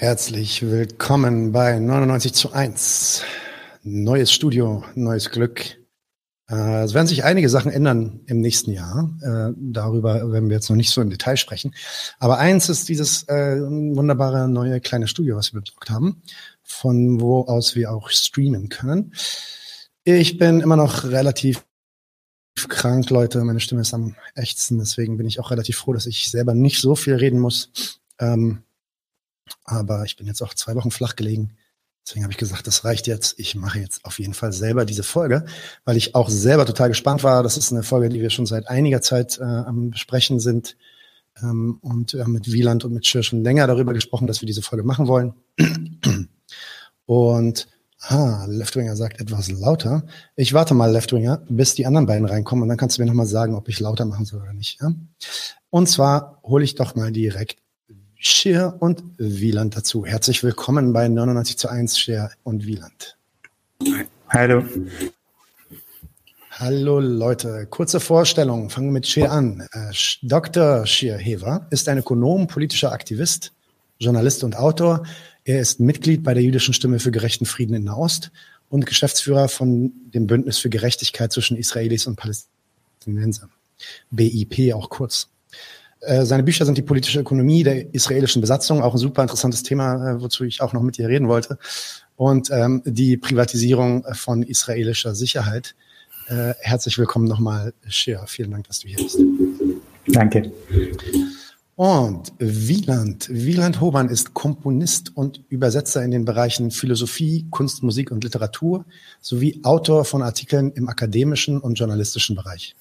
Herzlich willkommen bei 99 zu 1. Neues Studio, neues Glück. Äh, es werden sich einige Sachen ändern im nächsten Jahr. Äh, darüber werden wir jetzt noch nicht so im Detail sprechen. Aber eins ist dieses äh, wunderbare neue kleine Studio, was wir besorgt haben, von wo aus wir auch streamen können. Ich bin immer noch relativ krank, Leute. Meine Stimme ist am ächzen. Deswegen bin ich auch relativ froh, dass ich selber nicht so viel reden muss. Ähm, aber ich bin jetzt auch zwei Wochen flach gelegen. Deswegen habe ich gesagt, das reicht jetzt. Ich mache jetzt auf jeden Fall selber diese Folge, weil ich auch selber total gespannt war. Das ist eine Folge, die wir schon seit einiger Zeit äh, am Besprechen sind. Ähm, und wir haben mit Wieland und mit Schir schon länger darüber gesprochen, dass wir diese Folge machen wollen. Und ah, Leftwinger sagt etwas lauter. Ich warte mal, Leftwinger, bis die anderen beiden reinkommen und dann kannst du mir nochmal sagen, ob ich lauter machen soll oder nicht. Ja? Und zwar hole ich doch mal direkt Scher und Wieland dazu. Herzlich willkommen bei 99 zu 1 Scher und Wieland. Hallo. Hallo Leute, kurze Vorstellung. Fangen wir mit Scher an. Dr. Scher Hever ist ein Ökonom, politischer Aktivist, Journalist und Autor. Er ist Mitglied bei der jüdischen Stimme für gerechten Frieden in Nahost und Geschäftsführer von dem Bündnis für Gerechtigkeit zwischen Israelis und Palästinensern. BIP auch kurz. Äh, seine Bücher sind die politische Ökonomie der israelischen Besatzung, auch ein super interessantes Thema, äh, wozu ich auch noch mit dir reden wollte. Und ähm, die Privatisierung von israelischer Sicherheit. Äh, herzlich willkommen nochmal, Shea. Vielen Dank, dass du hier bist. Danke. Und Wieland, Wieland Hoban ist Komponist und Übersetzer in den Bereichen Philosophie, Kunst, Musik und Literatur sowie Autor von Artikeln im akademischen und journalistischen Bereich.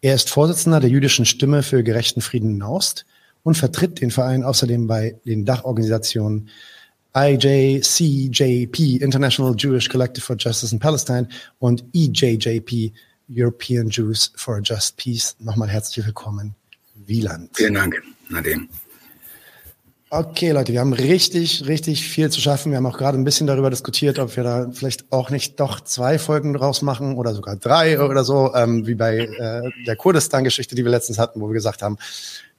Er ist Vorsitzender der jüdischen Stimme für gerechten Frieden in Naust und vertritt den Verein außerdem bei den Dachorganisationen IJCJP, International Jewish Collective for Justice in Palestine und EJJP, European Jews for a Just Peace. Nochmal herzlich willkommen, Wieland. Vielen Dank, Nadine. Okay, Leute, wir haben richtig, richtig viel zu schaffen. Wir haben auch gerade ein bisschen darüber diskutiert, ob wir da vielleicht auch nicht doch zwei Folgen draus machen oder sogar drei oder so, ähm, wie bei äh, der Kurdistan-Geschichte, die wir letztens hatten, wo wir gesagt haben,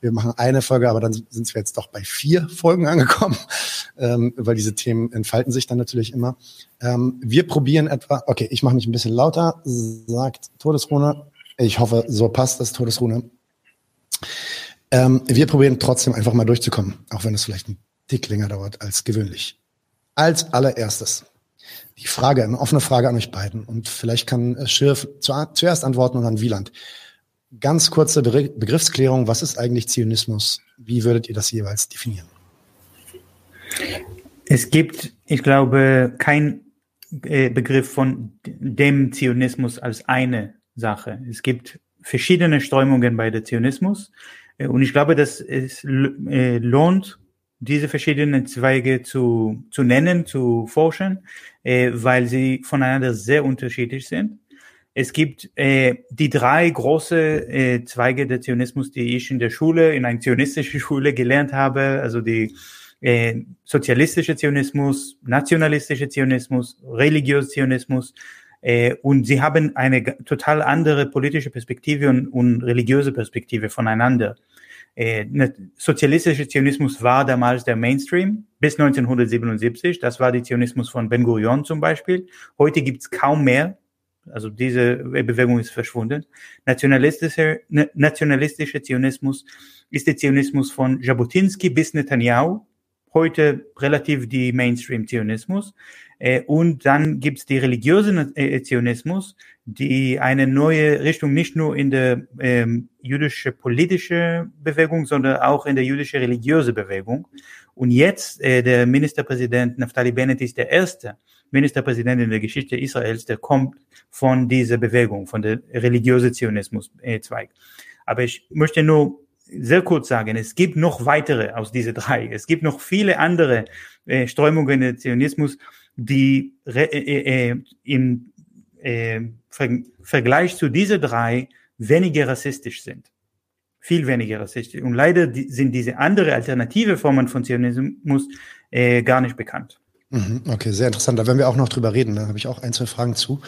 wir machen eine Folge, aber dann sind wir jetzt doch bei vier Folgen angekommen, ähm, weil diese Themen entfalten sich dann natürlich immer. Ähm, wir probieren etwa, okay, ich mache mich ein bisschen lauter, sagt Todesrune. Ich hoffe, so passt das Todesrune. Ähm, wir probieren trotzdem einfach mal durchzukommen, auch wenn es vielleicht ein Tick länger dauert als gewöhnlich. Als allererstes die Frage, eine offene Frage an euch beiden. Und vielleicht kann Schirf zuerst antworten und dann Wieland. Ganz kurze Begriffsklärung. Was ist eigentlich Zionismus? Wie würdet ihr das jeweils definieren? Es gibt, ich glaube, kein äh, Begriff von dem Zionismus als eine Sache. Es gibt verschiedene Strömungen bei der Zionismus. Äh, und ich glaube, dass es äh, lohnt, diese verschiedenen Zweige zu, zu nennen, zu forschen, äh, weil sie voneinander sehr unterschiedlich sind. Es gibt äh, die drei große äh, Zweige der Zionismus, die ich in der Schule, in einer zionistischen Schule gelernt habe, also die äh, sozialistische Zionismus, nationalistische Zionismus, religiöse Zionismus und sie haben eine total andere politische Perspektive und, und religiöse Perspektive voneinander. Äh, ne, sozialistischer Zionismus war damals der Mainstream bis 1977. Das war der Zionismus von Ben Gurion zum Beispiel. Heute gibt's kaum mehr. Also diese Bewegung ist verschwunden. Nationalistischer, ne, nationalistischer Zionismus ist der Zionismus von Jabotinsky bis Netanyahu. Heute relativ die Mainstream-Zionismus. Äh, und dann gibt's die religiöse äh, Zionismus, die eine neue Richtung nicht nur in der ähm, jüdische politische Bewegung, sondern auch in der jüdische religiöse Bewegung. Und jetzt äh, der Ministerpräsident Naftali Bennett ist der erste Ministerpräsident in der Geschichte Israels, der kommt von dieser Bewegung, von der religiöse Zionismus-Zweig. Aber ich möchte nur sehr kurz sagen, es gibt noch weitere aus diese drei. Es gibt noch viele andere äh, Strömungen des Zionismus, die äh, äh, äh, im äh, Ver Vergleich zu diese drei weniger rassistisch sind. Viel weniger rassistisch. Und leider die, sind diese andere alternative Formen von Zionismus äh, gar nicht bekannt. Mhm, okay, sehr interessant. Da werden wir auch noch drüber reden. Da habe ich auch ein, zwei Fragen zu.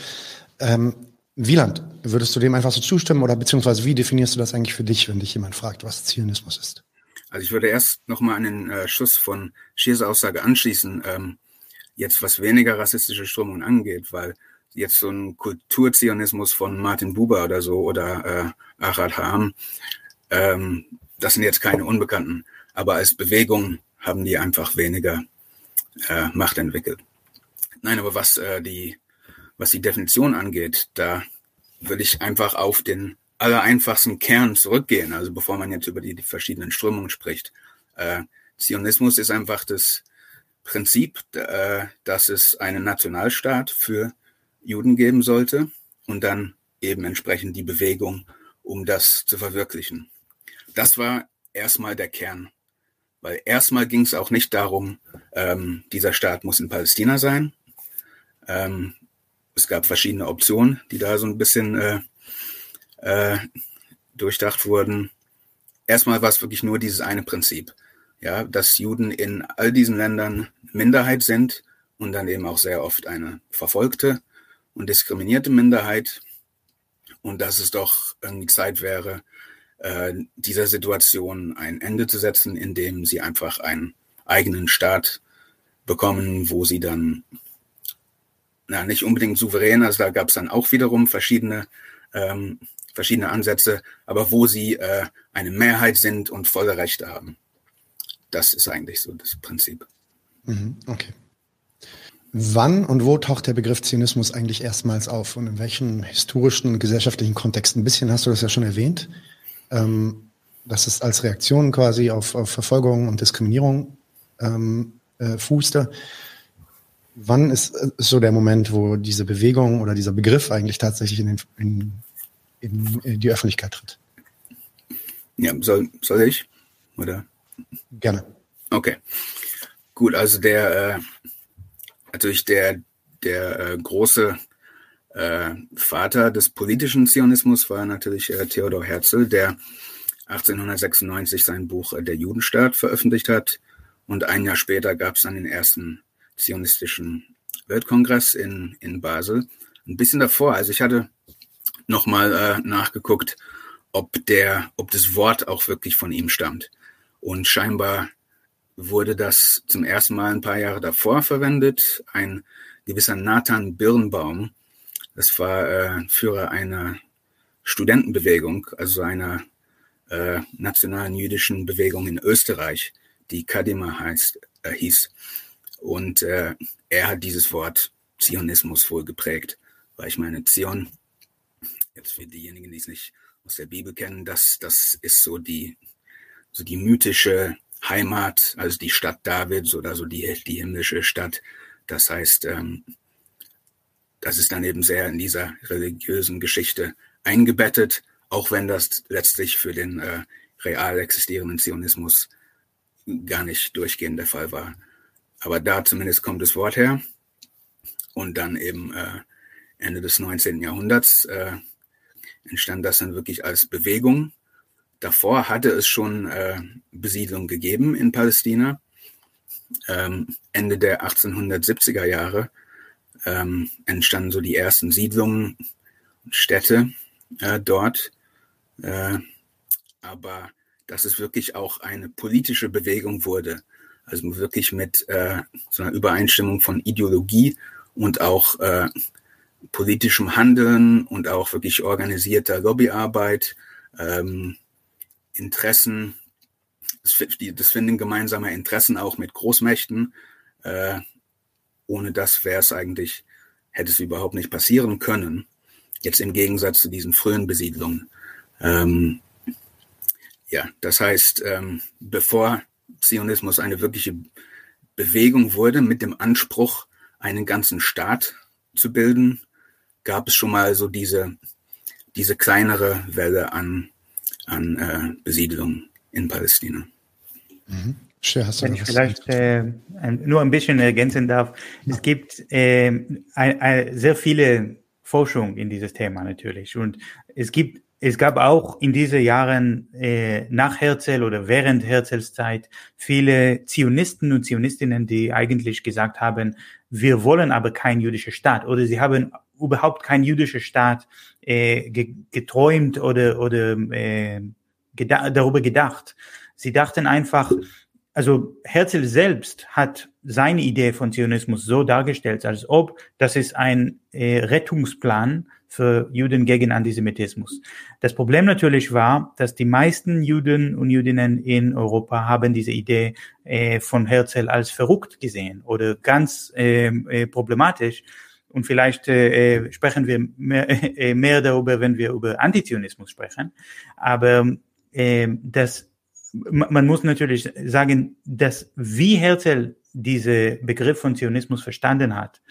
Ähm, Wieland, würdest du dem einfach so zustimmen oder beziehungsweise wie definierst du das eigentlich für dich, wenn dich jemand fragt, was Zionismus ist? Also ich würde erst nochmal an den äh, Schuss von Schiers Aussage anschließen, ähm, jetzt was weniger rassistische Strömungen angeht, weil jetzt so ein Kulturzionismus von Martin Buber oder so oder äh, Achat Ham, ähm, das sind jetzt keine Unbekannten, aber als Bewegung haben die einfach weniger äh, Macht entwickelt. Nein, aber was äh, die was die Definition angeht, da würde ich einfach auf den allereinfachsten Kern zurückgehen, also bevor man jetzt über die, die verschiedenen Strömungen spricht. Äh, Zionismus ist einfach das Prinzip, äh, dass es einen Nationalstaat für Juden geben sollte und dann eben entsprechend die Bewegung, um das zu verwirklichen. Das war erstmal der Kern, weil erstmal ging es auch nicht darum, ähm, dieser Staat muss in Palästina sein. Ähm, es gab verschiedene Optionen, die da so ein bisschen äh, äh, durchdacht wurden. Erstmal war es wirklich nur dieses eine Prinzip, ja, dass Juden in all diesen Ländern Minderheit sind und dann eben auch sehr oft eine verfolgte und diskriminierte Minderheit und dass es doch irgendwie Zeit wäre, äh, dieser Situation ein Ende zu setzen, indem sie einfach einen eigenen Staat bekommen, wo sie dann na, nicht unbedingt souverän, also da gab es dann auch wiederum verschiedene ähm, verschiedene Ansätze, aber wo sie äh, eine Mehrheit sind und volle Rechte haben. Das ist eigentlich so das Prinzip. Mhm, okay. Wann und wo taucht der Begriff Zionismus eigentlich erstmals auf und in welchen historischen und gesellschaftlichen Kontexten? Ein bisschen hast du das ja schon erwähnt, ähm, dass es als Reaktion quasi auf, auf Verfolgung und Diskriminierung ähm, äh, fußte. Wann ist, ist, so der Moment, wo diese Bewegung oder dieser Begriff eigentlich tatsächlich in, den, in in, in die Öffentlichkeit tritt. Ja, soll, soll ich? Oder? Gerne. Okay. Gut, also der äh, natürlich der, der äh, große äh, Vater des politischen Zionismus war natürlich äh, Theodor Herzl, der 1896 sein Buch äh, Der Judenstaat veröffentlicht hat. Und ein Jahr später gab es dann den ersten zionistischen Weltkongress in, in Basel. Ein bisschen davor, also ich hatte nochmal äh, nachgeguckt, ob der, ob das Wort auch wirklich von ihm stammt. Und scheinbar wurde das zum ersten Mal ein paar Jahre davor verwendet. Ein gewisser Nathan Birnbaum, das war äh, Führer einer Studentenbewegung, also einer äh, nationalen jüdischen Bewegung in Österreich, die Kadima heißt, äh, hieß. Und äh, er hat dieses Wort Zionismus wohl geprägt, weil ich meine, Zion jetzt für diejenigen, die es nicht aus der Bibel kennen, das, das ist so die, so die mythische Heimat, also die Stadt Davids oder so die, die himmlische Stadt. Das heißt, ähm, das ist dann eben sehr in dieser religiösen Geschichte eingebettet, auch wenn das letztlich für den äh, real existierenden Zionismus gar nicht durchgehend der Fall war. Aber da zumindest kommt das Wort her. Und dann eben äh, Ende des 19. Jahrhunderts äh, entstand das dann wirklich als Bewegung. Davor hatte es schon äh, Besiedlung gegeben in Palästina. Ähm, Ende der 1870er Jahre ähm, entstanden so die ersten Siedlungen und Städte äh, dort. Äh, aber dass es wirklich auch eine politische Bewegung wurde, also wirklich mit äh, so einer Übereinstimmung von Ideologie und auch äh, politischem Handeln und auch wirklich organisierter Lobbyarbeit, ähm, Interessen, das, Finden gemeinsamer Interessen auch mit Großmächten. Äh, ohne das wäre es eigentlich, hätte es überhaupt nicht passieren können. Jetzt im Gegensatz zu diesen frühen Besiedlungen. Ähm, ja, das heißt, ähm, bevor Zionismus eine wirkliche Bewegung wurde mit dem Anspruch, einen ganzen Staat zu bilden, gab es schon mal so diese, diese kleinere Welle an, an äh, Besiedelung in Palästina. Mhm. Du Wenn ich vielleicht äh, nur ein bisschen ergänzen darf, ja. es gibt äh, ein, ein, sehr viele Forschung in dieses Thema natürlich und es gibt es gab auch in diesen Jahren äh, nach Herzl oder während Herzls Zeit viele Zionisten und Zionistinnen, die eigentlich gesagt haben, wir wollen aber kein jüdischer Staat oder sie haben überhaupt kein jüdischer Staat äh, ge geträumt oder, oder äh, geda darüber gedacht. Sie dachten einfach, also Herzl selbst hat seine Idee von Zionismus so dargestellt, als ob das ist ein äh, Rettungsplan für Juden gegen Antisemitismus. Das Problem natürlich war, dass die meisten Juden und Judinnen in Europa haben diese Idee äh, von Herzl als verrückt gesehen oder ganz äh, äh, problematisch. Und vielleicht äh, äh sprechen wir mehr, äh, mehr darüber, wenn wir über Antizionismus sprechen. Aber äh, das, man muss natürlich sagen, dass wie Herzl diese Begriff von Zionismus verstanden hat,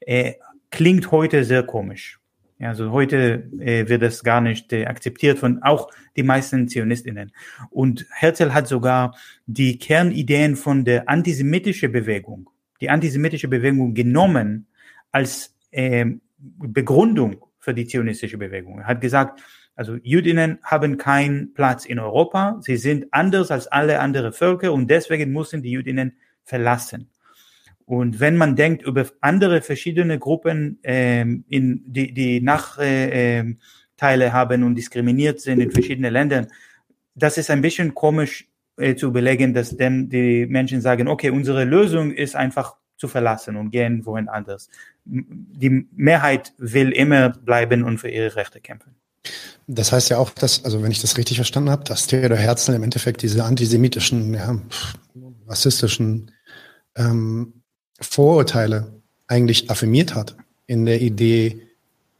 äh, klingt heute sehr komisch. Also heute äh, wird das gar nicht äh, akzeptiert von auch die meisten Zionistinnen. Und Herzl hat sogar die Kernideen von der antisemitischen Bewegung, die antisemitische Bewegung genommen als äh, Begründung für die zionistische Bewegung. Er hat gesagt, also Jüdinnen haben keinen Platz in Europa, sie sind anders als alle anderen Völker und deswegen müssen die Jüdinnen verlassen. Und wenn man denkt über andere verschiedene Gruppen, ähm, in, die, die Nachteile äh, haben und diskriminiert sind in verschiedenen Ländern, das ist ein bisschen komisch äh, zu überlegen, dass denn die Menschen sagen, okay, unsere Lösung ist einfach zu verlassen und gehen wohin anders. Die Mehrheit will immer bleiben und für ihre Rechte kämpfen. Das heißt ja auch, dass, also wenn ich das richtig verstanden habe, dass Theodor Herzl im Endeffekt diese antisemitischen, ja, rassistischen ähm, Vorurteile eigentlich affirmiert hat in der Idee,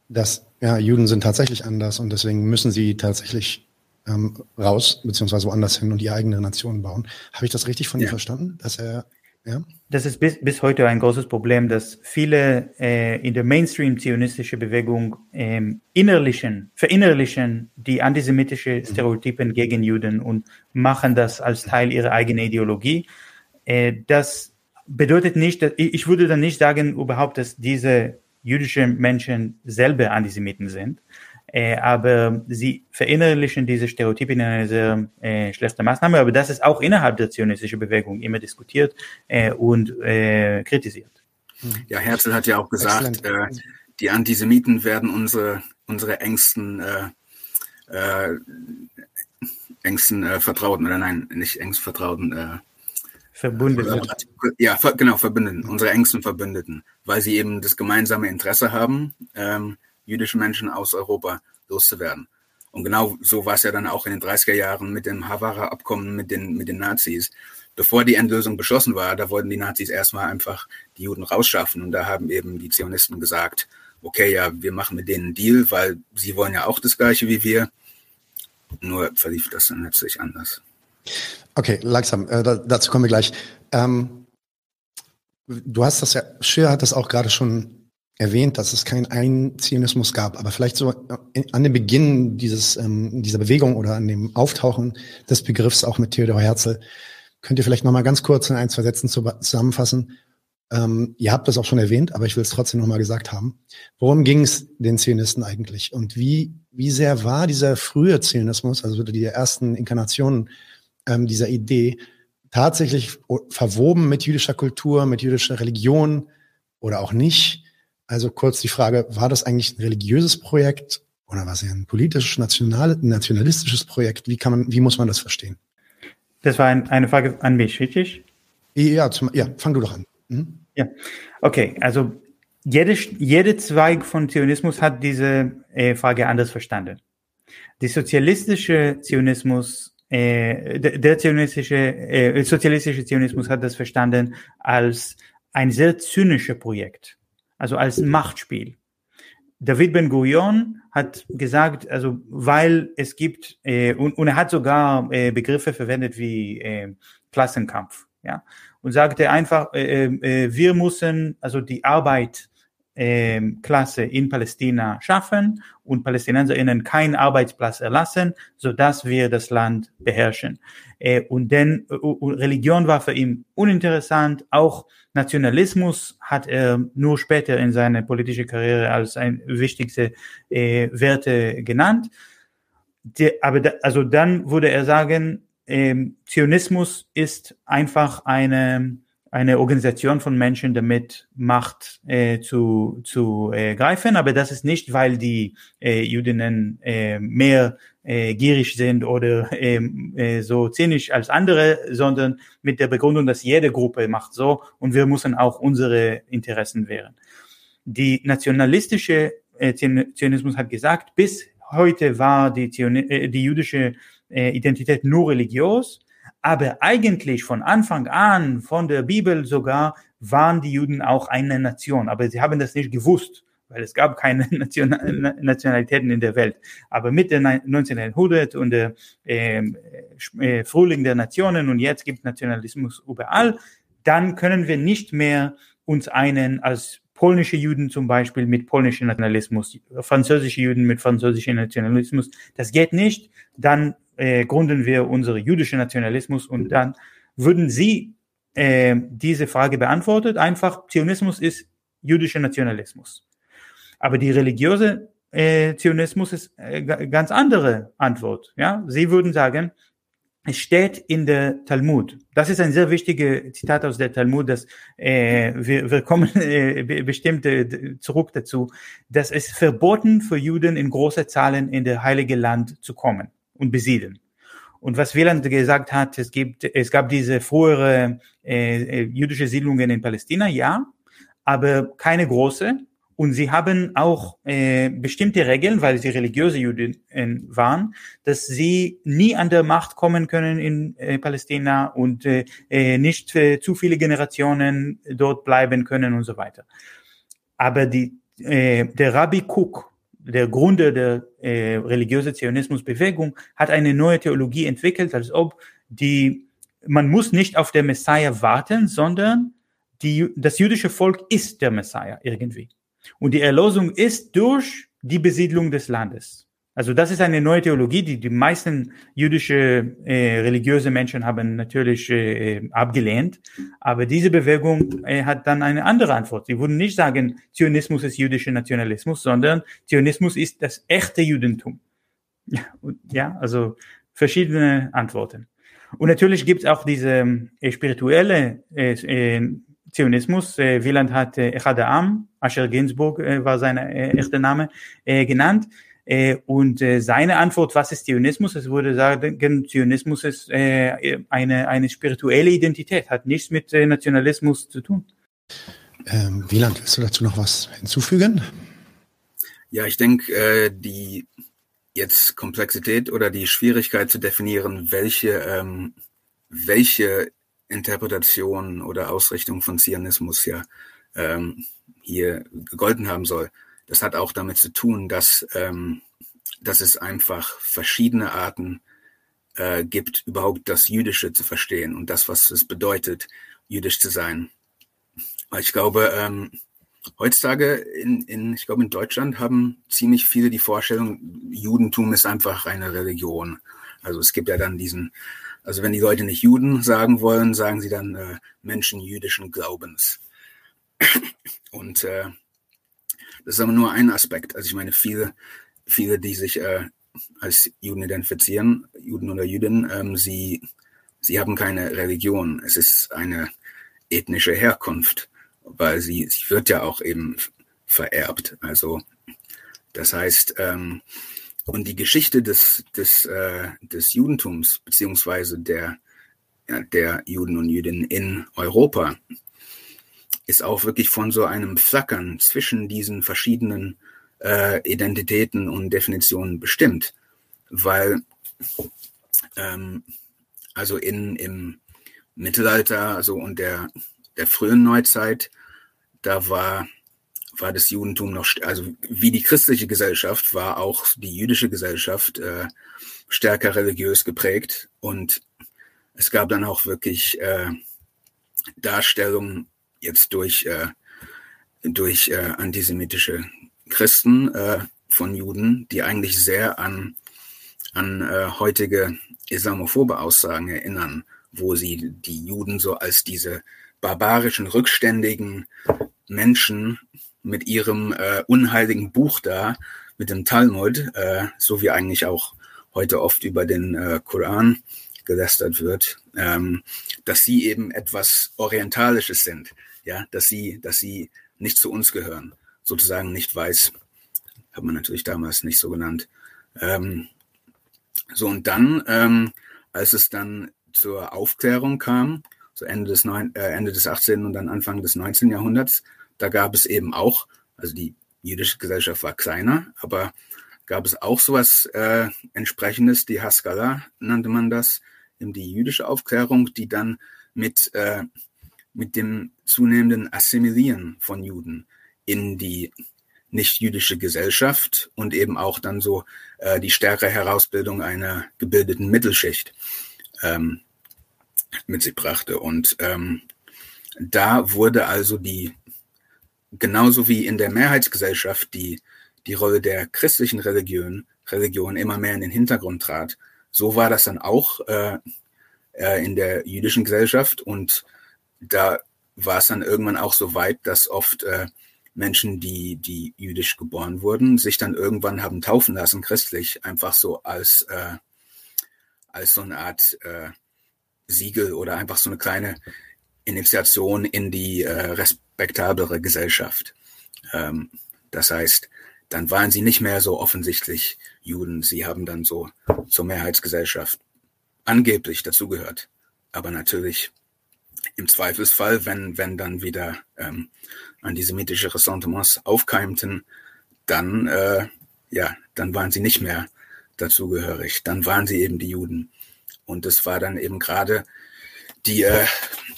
dass ja, Juden sind tatsächlich anders und deswegen müssen sie tatsächlich ähm, raus, beziehungsweise woanders hin und die eigene Nation bauen. Habe ich das richtig von ja. ihm verstanden? Dass er, ja? Das ist bis, bis heute ein großes Problem, dass viele äh, in der Mainstream-zionistische Bewegung ähm, innerlichen, verinnerlichen die antisemitische mhm. Stereotypen mhm. gegen Juden und machen das als Teil ihrer eigenen Ideologie. Äh, das bedeutet nicht, dass, ich würde dann nicht sagen überhaupt, dass diese jüdischen Menschen selber Antisemiten sind, äh, aber sie verinnerlichen diese Stereotype in einer sehr äh, schlechten Maßnahme, aber das ist auch innerhalb der zionistischen Bewegung immer diskutiert äh, und äh, kritisiert. Ja, Herzl hat ja auch gesagt, äh, die Antisemiten werden unsere, unsere engsten äh, äh, engsten äh, Vertrauten, oder nein, nicht engst Vertrauten, äh, Verbündeten. Ja, genau, Verbündeten, unsere engsten Verbündeten, weil sie eben das gemeinsame Interesse haben, ähm, jüdische Menschen aus Europa loszuwerden. Und genau so war es ja dann auch in den 30er Jahren mit dem Havara-Abkommen mit den, mit den Nazis. Bevor die Endlösung beschlossen war, da wollten die Nazis erstmal einfach die Juden rausschaffen. Und da haben eben die Zionisten gesagt, okay, ja, wir machen mit denen einen Deal, weil sie wollen ja auch das Gleiche wie wir. Nur verlief das dann letztlich anders. Okay, langsam. Äh, da, dazu kommen wir gleich. Ähm, du hast das ja, Schir hat das auch gerade schon erwähnt, dass es keinen Einzionismus gab, aber vielleicht so an dem Beginn dieses, ähm, dieser Bewegung oder an dem Auftauchen des Begriffs auch mit Theodor Herzl, könnt ihr vielleicht nochmal ganz kurz in ein, zwei Sätzen zusammenfassen. Ähm, ihr habt das auch schon erwähnt, aber ich will es trotzdem nochmal gesagt haben. Worum ging es den Zionisten eigentlich und wie, wie sehr war dieser frühe Zionismus, also die ersten Inkarnationen ähm, dieser Idee tatsächlich verwoben mit jüdischer Kultur, mit jüdischer Religion oder auch nicht. Also kurz die Frage, war das eigentlich ein religiöses Projekt oder war es ein politisch national, nationalistisches Projekt? Wie kann man, wie muss man das verstehen? Das war ein, eine Frage an mich, richtig? Ja, zum, ja, fang du doch an. Mhm. Ja, okay, also jede, jede Zweig von Zionismus hat diese äh, Frage anders verstanden. Die sozialistische Zionismus äh, der zionistische, äh, sozialistische Zionismus hat das verstanden als ein sehr zynisches Projekt, also als Machtspiel. David Ben Gurion hat gesagt, also weil es gibt äh, und, und er hat sogar äh, Begriffe verwendet wie äh, Klassenkampf, ja, und sagte einfach, äh, äh, wir müssen also die Arbeit Klasse in Palästina schaffen und PalästinenserInnen keinen Arbeitsplatz erlassen, so dass wir das Land beherrschen. Äh, und denn äh, Religion war für ihn uninteressant, auch Nationalismus hat er nur später in seiner politischen Karriere als ein wichtigste äh, Werte genannt. Aber also dann würde er sagen, ähm, Zionismus ist einfach eine eine Organisation von Menschen damit Macht äh, zu, zu äh, greifen, aber das ist nicht, weil die äh, Jüdinnen äh, mehr äh, gierig sind oder äh, äh, so zynisch als andere, sondern mit der Begründung, dass jede Gruppe macht so und wir müssen auch unsere Interessen wehren. Die nationalistische äh, Zionismus hat gesagt, bis heute war die, Zion äh, die jüdische äh, Identität nur religiös aber eigentlich von Anfang an, von der Bibel sogar, waren die Juden auch eine Nation. Aber sie haben das nicht gewusst, weil es gab keine Nationalitäten in der Welt. Aber mit der 1900 und der ähm, äh, Frühling der Nationen und jetzt gibt Nationalismus überall, dann können wir nicht mehr uns einen als polnische Juden zum Beispiel mit polnischem Nationalismus, französische Juden mit französischem Nationalismus. Das geht nicht. Dann äh, gründen wir unsere jüdische Nationalismus und dann würden Sie äh, diese Frage beantwortet. Einfach, Zionismus ist jüdischer Nationalismus. Aber die religiöse äh, Zionismus ist äh, ganz andere Antwort. Ja, Sie würden sagen, es steht in der Talmud. Das ist ein sehr wichtiges Zitat aus der Talmud, dass äh, wir, wir kommen äh, bestimmt äh, zurück dazu, dass es verboten für Juden in große Zahlen in der Heilige Land zu kommen und besiedeln. Und was Wieland gesagt hat, es gibt, es gab diese frühere äh, äh, jüdische Siedlungen in Palästina, ja, aber keine große. Und sie haben auch äh, bestimmte Regeln, weil sie religiöse Juden äh, waren, dass sie nie an der Macht kommen können in äh, Palästina und äh, äh nicht äh, zu viele Generationen dort bleiben können und so weiter. Aber die, äh, der Rabbi Cook, der Gründer der äh, religiöse Zionismusbewegung, hat eine neue Theologie entwickelt, als ob die, man muss nicht auf der Messiah warten, sondern die, das jüdische Volk ist der Messiah irgendwie. Und die Erlösung ist durch die Besiedlung des Landes. Also das ist eine neue Theologie, die die meisten jüdische äh, religiöse Menschen haben natürlich äh, abgelehnt. Aber diese Bewegung äh, hat dann eine andere Antwort. Sie würden nicht sagen, Zionismus ist jüdischer Nationalismus, sondern Zionismus ist das echte Judentum. Ja, und, ja also verschiedene Antworten. Und natürlich gibt es auch diese äh, spirituelle äh, äh, Zionismus. Äh, Wieland hat äh, Echad Am, Asher Ginsburg äh, war sein äh, echter Name, äh, genannt. Äh, und äh, seine Antwort, was ist Zionismus? Es würde sagen, Zionismus ist äh, eine, eine spirituelle Identität, hat nichts mit äh, Nationalismus zu tun. Ähm, Wieland, willst du dazu noch was hinzufügen? Ja, ich denke, äh, die jetzt Komplexität oder die Schwierigkeit zu definieren, welche, ähm, welche Interpretation oder Ausrichtung von Zionismus ja ähm, hier gegolten haben soll, das hat auch damit zu tun, dass, ähm, dass es einfach verschiedene Arten äh, gibt, überhaupt das Jüdische zu verstehen und das, was es bedeutet, jüdisch zu sein. Ich glaube, ähm, heutzutage in, in, ich glaube, in Deutschland haben ziemlich viele die Vorstellung, Judentum ist einfach eine Religion. Also es gibt ja dann diesen, also wenn die Leute nicht Juden sagen wollen, sagen sie dann äh, Menschen jüdischen Glaubens. Und äh, das ist aber nur ein Aspekt. Also ich meine, viele, viele, die sich äh, als Juden identifizieren, Juden oder Jüdinnen, ähm, sie, sie haben keine Religion. Es ist eine ethnische Herkunft, weil sie, sie wird ja auch eben vererbt. Also das heißt, ähm, und die Geschichte des, des, äh, des Judentums, beziehungsweise der, ja, der Juden und Jüdinnen in Europa, ist auch wirklich von so einem Flackern zwischen diesen verschiedenen äh, Identitäten und Definitionen bestimmt, weil ähm, also in, im Mittelalter also und der, der frühen Neuzeit, da war, war das Judentum noch, also wie die christliche Gesellschaft, war auch die jüdische Gesellschaft äh, stärker religiös geprägt. Und es gab dann auch wirklich äh, Darstellungen jetzt durch, äh, durch äh, antisemitische Christen äh, von Juden, die eigentlich sehr an, an äh, heutige islamophobe Aussagen erinnern, wo sie die Juden so als diese barbarischen, rückständigen Menschen mit ihrem äh, unheiligen Buch da, mit dem Talmud, äh, so wie eigentlich auch heute oft über den äh, Koran gelästert wird, ähm, dass sie eben etwas Orientalisches sind, ja, dass sie, dass sie nicht zu uns gehören, sozusagen nicht weiß, hat man natürlich damals nicht so genannt. Ähm, so und dann, ähm, als es dann zur Aufklärung kam, so Ende des, neun, äh, Ende des 18. und dann Anfang des 19. Jahrhunderts, da gab es eben auch, also die jüdische Gesellschaft war kleiner, aber gab es auch sowas äh, entsprechendes, die Haskalah nannte man das, eben die jüdische Aufklärung, die dann mit, äh, mit dem zunehmenden Assimilieren von Juden in die nicht-jüdische Gesellschaft und eben auch dann so äh, die stärkere Herausbildung einer gebildeten Mittelschicht ähm, mit sich brachte. Und ähm, da wurde also die, genauso wie in der Mehrheitsgesellschaft, die, die Rolle der christlichen Religion, Religion immer mehr in den Hintergrund trat, so war das dann auch äh, äh, in der jüdischen Gesellschaft. Und da war es dann irgendwann auch so weit, dass oft äh, Menschen, die, die jüdisch geboren wurden, sich dann irgendwann haben taufen lassen, christlich, einfach so als, äh, als so eine Art äh, Siegel oder einfach so eine kleine Initiation in die äh, respektablere Gesellschaft. Ähm, das heißt, dann waren sie nicht mehr so offensichtlich Juden. Sie haben dann so zur Mehrheitsgesellschaft angeblich dazugehört. Aber natürlich im Zweifelsfall, wenn, wenn dann wieder ähm, antisemitische Ressentiments aufkeimten, dann, äh, ja, dann waren sie nicht mehr dazugehörig. Dann waren sie eben die Juden. Und es war dann eben gerade die, äh,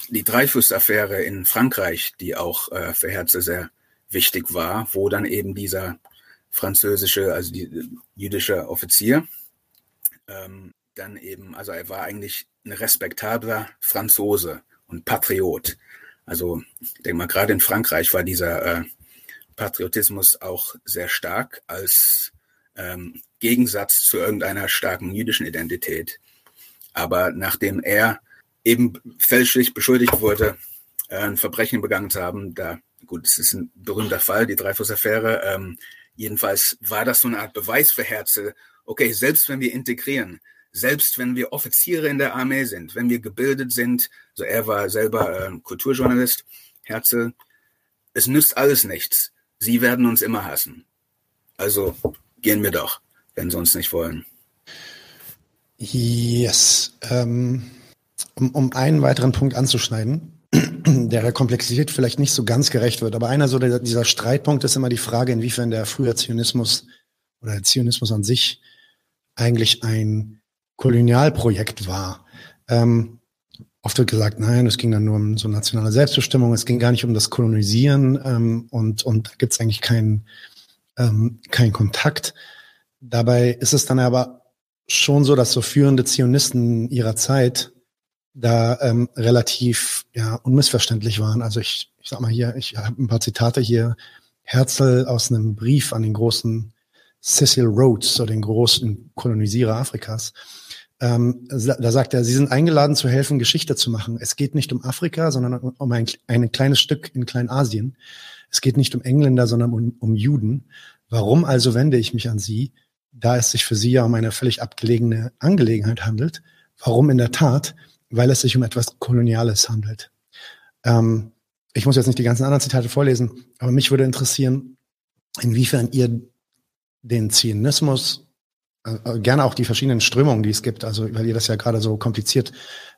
die Dreyfus-Affäre in Frankreich, die auch äh, für Herze sehr wichtig war, wo dann eben dieser französische, also die jüdische Offizier, ähm, dann eben, also er war eigentlich ein respektabler Franzose und Patriot. Also ich denke mal, gerade in Frankreich war dieser äh, Patriotismus auch sehr stark als ähm, Gegensatz zu irgendeiner starken jüdischen Identität. Aber nachdem er eben fälschlich beschuldigt wurde, äh, ein Verbrechen begangen zu haben, da, gut, es ist ein berühmter Fall, die Dreyfus-Affäre, ähm, jedenfalls war das so eine Art Beweis für Herzl, okay, selbst wenn wir integrieren, selbst wenn wir Offiziere in der Armee sind, wenn wir gebildet sind, so er war selber äh, Kulturjournalist, Herzl, es nützt alles nichts. Sie werden uns immer hassen. Also gehen wir doch, wenn sie uns nicht wollen. Yes. Ähm, um, um einen weiteren Punkt anzuschneiden, der der Komplexität vielleicht nicht so ganz gerecht wird, aber einer so der, dieser Streitpunkt ist immer die Frage, inwiefern der frühe Zionismus oder der Zionismus an sich eigentlich ein Kolonialprojekt war. Ähm, oft wird gesagt, nein, es ging dann nur um so nationale Selbstbestimmung, es ging gar nicht um das Kolonisieren ähm, und, und da gibt es eigentlich keinen ähm, keinen Kontakt. Dabei ist es dann aber schon so, dass so führende Zionisten ihrer Zeit da ähm, relativ ja, unmissverständlich waren. Also ich, ich sag mal hier, ich habe ein paar Zitate hier. Herzl aus einem Brief an den großen Cecil Rhodes, so den großen Kolonisierer Afrikas. Ähm, da sagt er, Sie sind eingeladen zu helfen, Geschichte zu machen. Es geht nicht um Afrika, sondern um ein, ein kleines Stück in Kleinasien. Es geht nicht um Engländer, sondern um, um Juden. Warum also wende ich mich an Sie? da es sich für sie ja um eine völlig abgelegene Angelegenheit handelt. Warum in der Tat? Weil es sich um etwas Koloniales handelt. Ähm, ich muss jetzt nicht die ganzen anderen Zitate vorlesen, aber mich würde interessieren, inwiefern ihr den Zionismus, äh, äh gerne auch die verschiedenen Strömungen, die es gibt, also weil ihr das ja gerade so kompliziert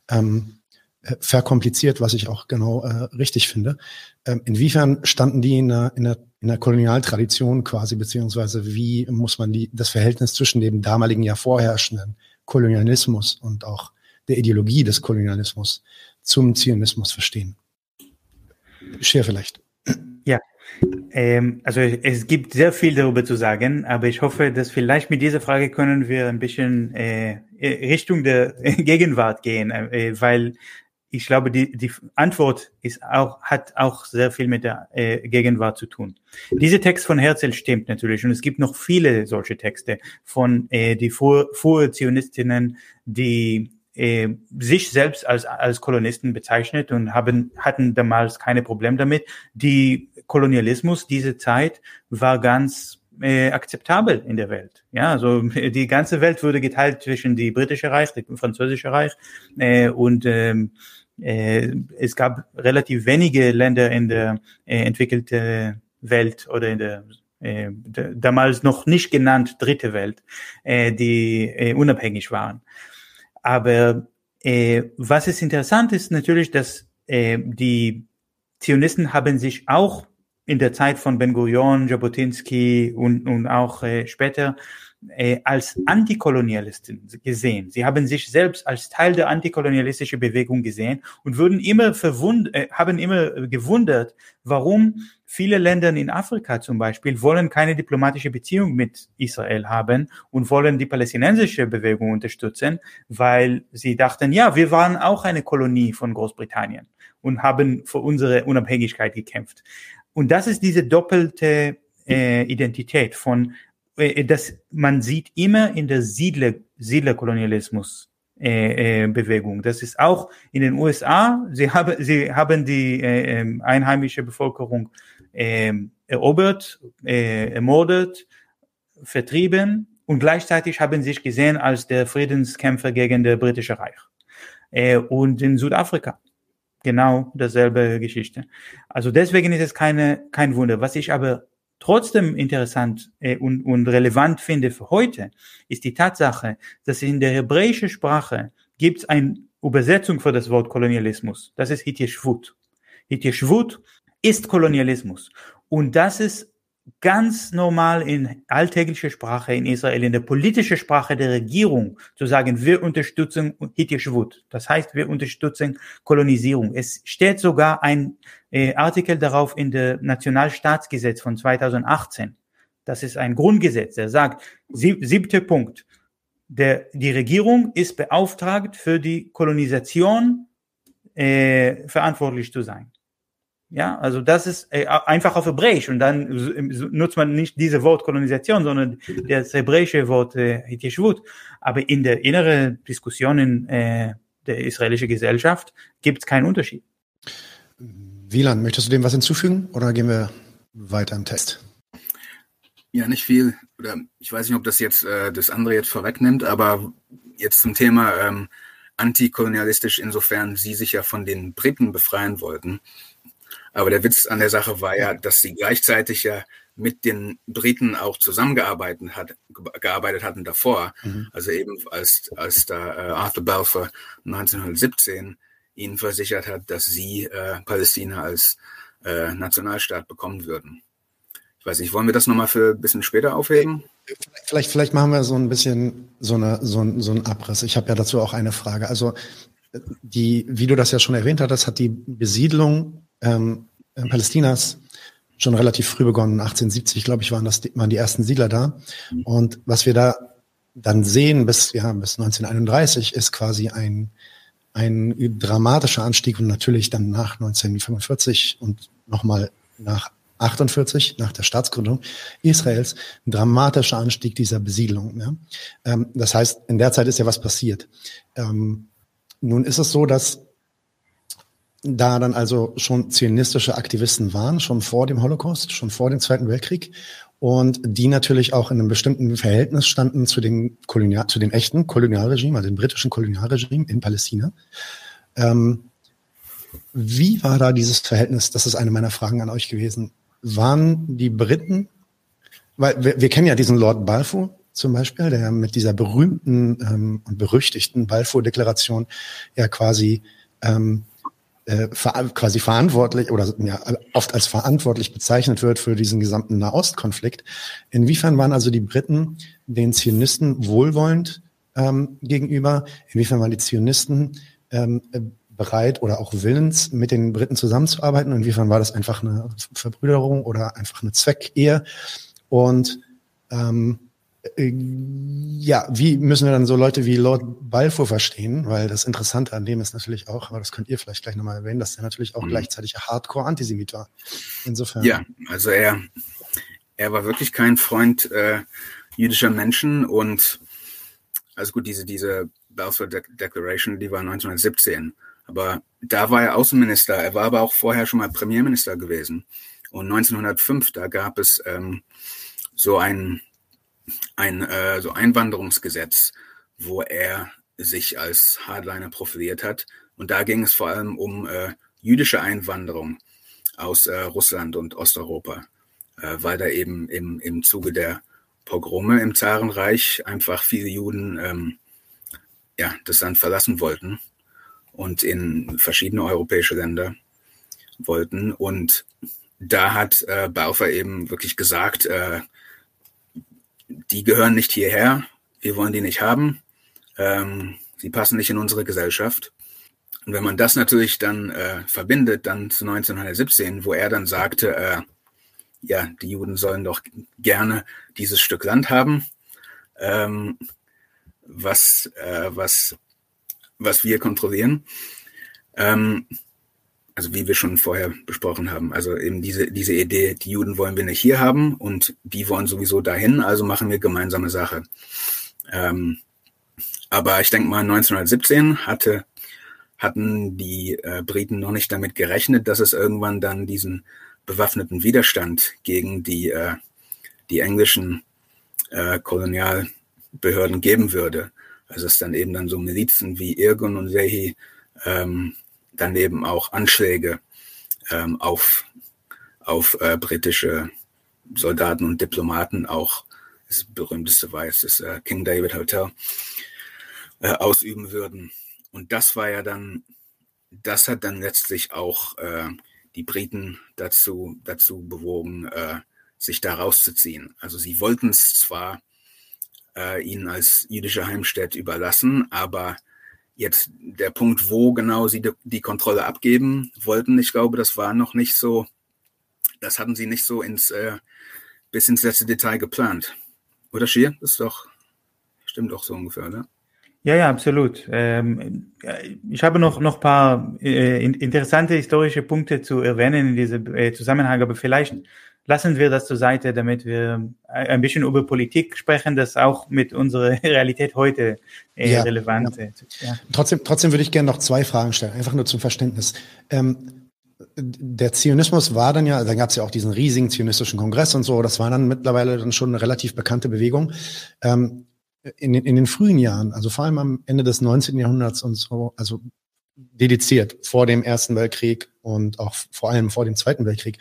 ähm, äh, verkompliziert, was ich auch genau äh, richtig finde. Ähm, inwiefern standen die in der, in, der, in der Kolonialtradition quasi, beziehungsweise wie muss man die, das Verhältnis zwischen dem damaligen ja vorherrschenden Kolonialismus und auch der Ideologie des Kolonialismus zum Zionismus verstehen? Scher vielleicht. Ähm, also es gibt sehr viel darüber zu sagen, aber ich hoffe, dass vielleicht mit dieser Frage können wir ein bisschen äh, Richtung der Gegenwart gehen, äh, weil ich glaube, die, die Antwort ist auch, hat auch sehr viel mit der äh, Gegenwart zu tun. Dieser Text von Herzl stimmt natürlich und es gibt noch viele solche Texte von äh, die Vor Vorzionistinnen, die äh, sich selbst als, als Kolonisten bezeichnet und haben, hatten damals keine Probleme damit. Die Kolonialismus, diese Zeit war ganz äh, akzeptabel in der Welt. Ja, also die ganze Welt wurde geteilt zwischen die britische Reich, das französische Reich äh, und ähm, äh, es gab relativ wenige Länder in der äh, entwickelten Welt oder in der äh, damals noch nicht genannt dritte Welt, äh, die äh, unabhängig waren. Aber äh, was ist interessant ist natürlich, dass äh, die Zionisten haben sich auch in der Zeit von Ben Gurion, Jabotinsky und, und auch äh, später äh, als Antikolonialisten gesehen. Sie haben sich selbst als Teil der antikolonialistischen Bewegung gesehen und würden immer verwund äh, haben immer gewundert, warum viele Länder in Afrika zum Beispiel wollen keine diplomatische Beziehung mit Israel haben und wollen die palästinensische Bewegung unterstützen, weil sie dachten, ja, wir waren auch eine Kolonie von Großbritannien und haben für unsere Unabhängigkeit gekämpft. Und das ist diese doppelte äh, Identität von äh, dass man sieht immer in der Siedler, Siedlerkolonialismus äh, äh, Bewegung. Das ist auch in den USA. Sie haben, sie haben die äh, ähm, einheimische Bevölkerung äh, erobert, äh, ermordet, vertrieben und gleichzeitig haben sie sich gesehen als der Friedenskämpfer gegen das britische Reich. Äh, und in Südafrika genau dasselbe Geschichte. Also deswegen ist es keine, kein Wunder. Was ich aber trotzdem interessant äh, und, und relevant finde für heute, ist die Tatsache, dass in der hebräischen Sprache gibt es eine Übersetzung für das Wort Kolonialismus. Das ist Hitjeschwut. Hitjeschwut ist Kolonialismus. Und das ist ganz normal in alltäglicher Sprache in Israel, in der politischen Sprache der Regierung, zu sagen, wir unterstützen Hittischwut. Das heißt, wir unterstützen Kolonisierung. Es steht sogar ein äh, Artikel darauf in der Nationalstaatsgesetz von 2018. Das ist ein Grundgesetz, der sagt, sieb, siebter Punkt, der, die Regierung ist beauftragt, für die Kolonisation äh, verantwortlich zu sein. Ja, also das ist äh, einfach auf Hebräisch und dann nutzt man nicht diese Wort Kolonisation, sondern das hebräische Wort äh, Hittischwut. Aber in der inneren Diskussion in äh, der israelischen Gesellschaft gibt es keinen Unterschied. Wieland, möchtest du dem was hinzufügen oder gehen wir weiter im Test? Ja, nicht viel. Oder ich weiß nicht, ob das jetzt äh, das andere jetzt vorwegnimmt, aber jetzt zum Thema ähm, antikolonialistisch, insofern sie sich ja von den Briten befreien wollten. Aber der Witz an der Sache war ja, dass sie gleichzeitig ja mit den Briten auch zusammengearbeitet hat, gearbeitet hatten davor. Mhm. Also eben als, als da äh, Arthur Balfour 1917 ihnen versichert hat, dass sie äh, Palästina als äh, Nationalstaat bekommen würden. Ich weiß nicht, wollen wir das nochmal für ein bisschen später aufheben? Vielleicht, vielleicht machen wir so ein bisschen so, eine, so, so einen Abriss. Ich habe ja dazu auch eine Frage. Also die, wie du das ja schon erwähnt hattest, hat die Besiedlung ähm, Palästinas schon relativ früh begonnen. 1870, glaube ich, waren das waren die ersten Siedler da. Und was wir da dann sehen bis ja bis 1931 ist quasi ein ein dramatischer Anstieg und natürlich dann nach 1945 und nochmal nach 48, nach der Staatsgründung Israels, ein dramatischer Anstieg dieser Besiedlung. Ja? Ähm, das heißt, in der Zeit ist ja was passiert. Ähm, nun ist es so, dass da dann also schon zionistische Aktivisten waren, schon vor dem Holocaust, schon vor dem Zweiten Weltkrieg und die natürlich auch in einem bestimmten Verhältnis standen zu dem Kolonial, zu dem echten Kolonialregime, also dem britischen Kolonialregime in Palästina. Ähm, wie war da dieses Verhältnis? Das ist eine meiner Fragen an euch gewesen. Waren die Briten, weil wir, wir kennen ja diesen Lord Balfour zum Beispiel, der mit dieser berühmten ähm, und berüchtigten Balfour-Deklaration ja quasi ähm, äh, quasi verantwortlich oder ja, oft als verantwortlich bezeichnet wird für diesen gesamten Nahostkonflikt. Inwiefern waren also die Briten den Zionisten wohlwollend ähm, gegenüber? Inwiefern waren die Zionisten ähm, bereit oder auch willens, mit den Briten zusammenzuarbeiten? Inwiefern war das einfach eine Verbrüderung oder einfach eine Zweckehe? Und ähm, äh, ja, wie müssen wir dann so Leute wie Lord Balfour verstehen? Weil das Interessante an dem ist natürlich auch, aber das könnt ihr vielleicht gleich nochmal erwähnen, dass der natürlich auch mhm. gleichzeitig Hardcore-Antisemit war. Insofern. Ja, also er, er war wirklich kein Freund äh, jüdischer Menschen und also gut, diese, diese Balfour Declaration, die war 1917. Aber da war er Außenminister. Er war aber auch vorher schon mal Premierminister gewesen. Und 1905, da gab es ähm, so ein, ein äh, so Einwanderungsgesetz, wo er sich als Hardliner profiliert hat. Und da ging es vor allem um äh, jüdische Einwanderung aus äh, Russland und Osteuropa, äh, weil da eben im, im Zuge der Pogrome im Zarenreich einfach viele Juden ähm, ja, das Land verlassen wollten und in verschiedene europäische Länder wollten. Und da hat äh, Balfour eben wirklich gesagt, äh, die gehören nicht hierher, wir wollen die nicht haben, ähm, sie passen nicht in unsere Gesellschaft. Und wenn man das natürlich dann äh, verbindet, dann zu 1917, wo er dann sagte, äh, ja, die Juden sollen doch gerne dieses Stück Land haben, ähm, was, äh, was, was wir kontrollieren. Ähm, also wie wir schon vorher besprochen haben, also eben diese, diese Idee, die Juden wollen wir nicht hier haben und die wollen sowieso dahin, also machen wir gemeinsame Sache. Ähm, aber ich denke mal, 1917 hatte, hatten die äh, Briten noch nicht damit gerechnet, dass es irgendwann dann diesen bewaffneten Widerstand gegen die, äh, die englischen äh, Kolonialbehörden geben würde. Also es dann eben dann so Milizen wie Irgun und Sehi ähm, daneben auch Anschläge ähm, auf, auf äh, britische Soldaten und Diplomaten, auch das berühmteste war jetzt das äh, King David Hotel, äh, ausüben würden. Und das war ja dann, das hat dann letztlich auch äh, die Briten dazu, dazu bewogen, äh, sich da rauszuziehen. Also sie wollten es zwar äh, ihnen als jüdische Heimstätte überlassen, aber Jetzt der Punkt, wo genau sie die, Kontrolle abgeben wollten, ich glaube, das war noch nicht so, das hatten sie nicht so ins, äh, bis ins letzte Detail geplant. Oder Schier? Das ist doch, stimmt doch so ungefähr, oder? Ja, ja, absolut. Ähm, ich habe noch noch paar äh, interessante historische Punkte zu erwähnen in diesem äh, Zusammenhang, aber vielleicht lassen wir das zur Seite, damit wir ein bisschen über Politik sprechen, das auch mit unserer Realität heute äh, ja, relevant ist. Ja. Trotzdem, trotzdem würde ich gerne noch zwei Fragen stellen, einfach nur zum Verständnis. Ähm, der Zionismus war dann ja, dann gab es ja auch diesen riesigen zionistischen Kongress und so, das war dann mittlerweile dann schon eine relativ bekannte Bewegung. Ähm, in, in den frühen Jahren, also vor allem am Ende des 19. Jahrhunderts und so, also dediziert vor dem Ersten Weltkrieg und auch vor allem vor dem Zweiten Weltkrieg,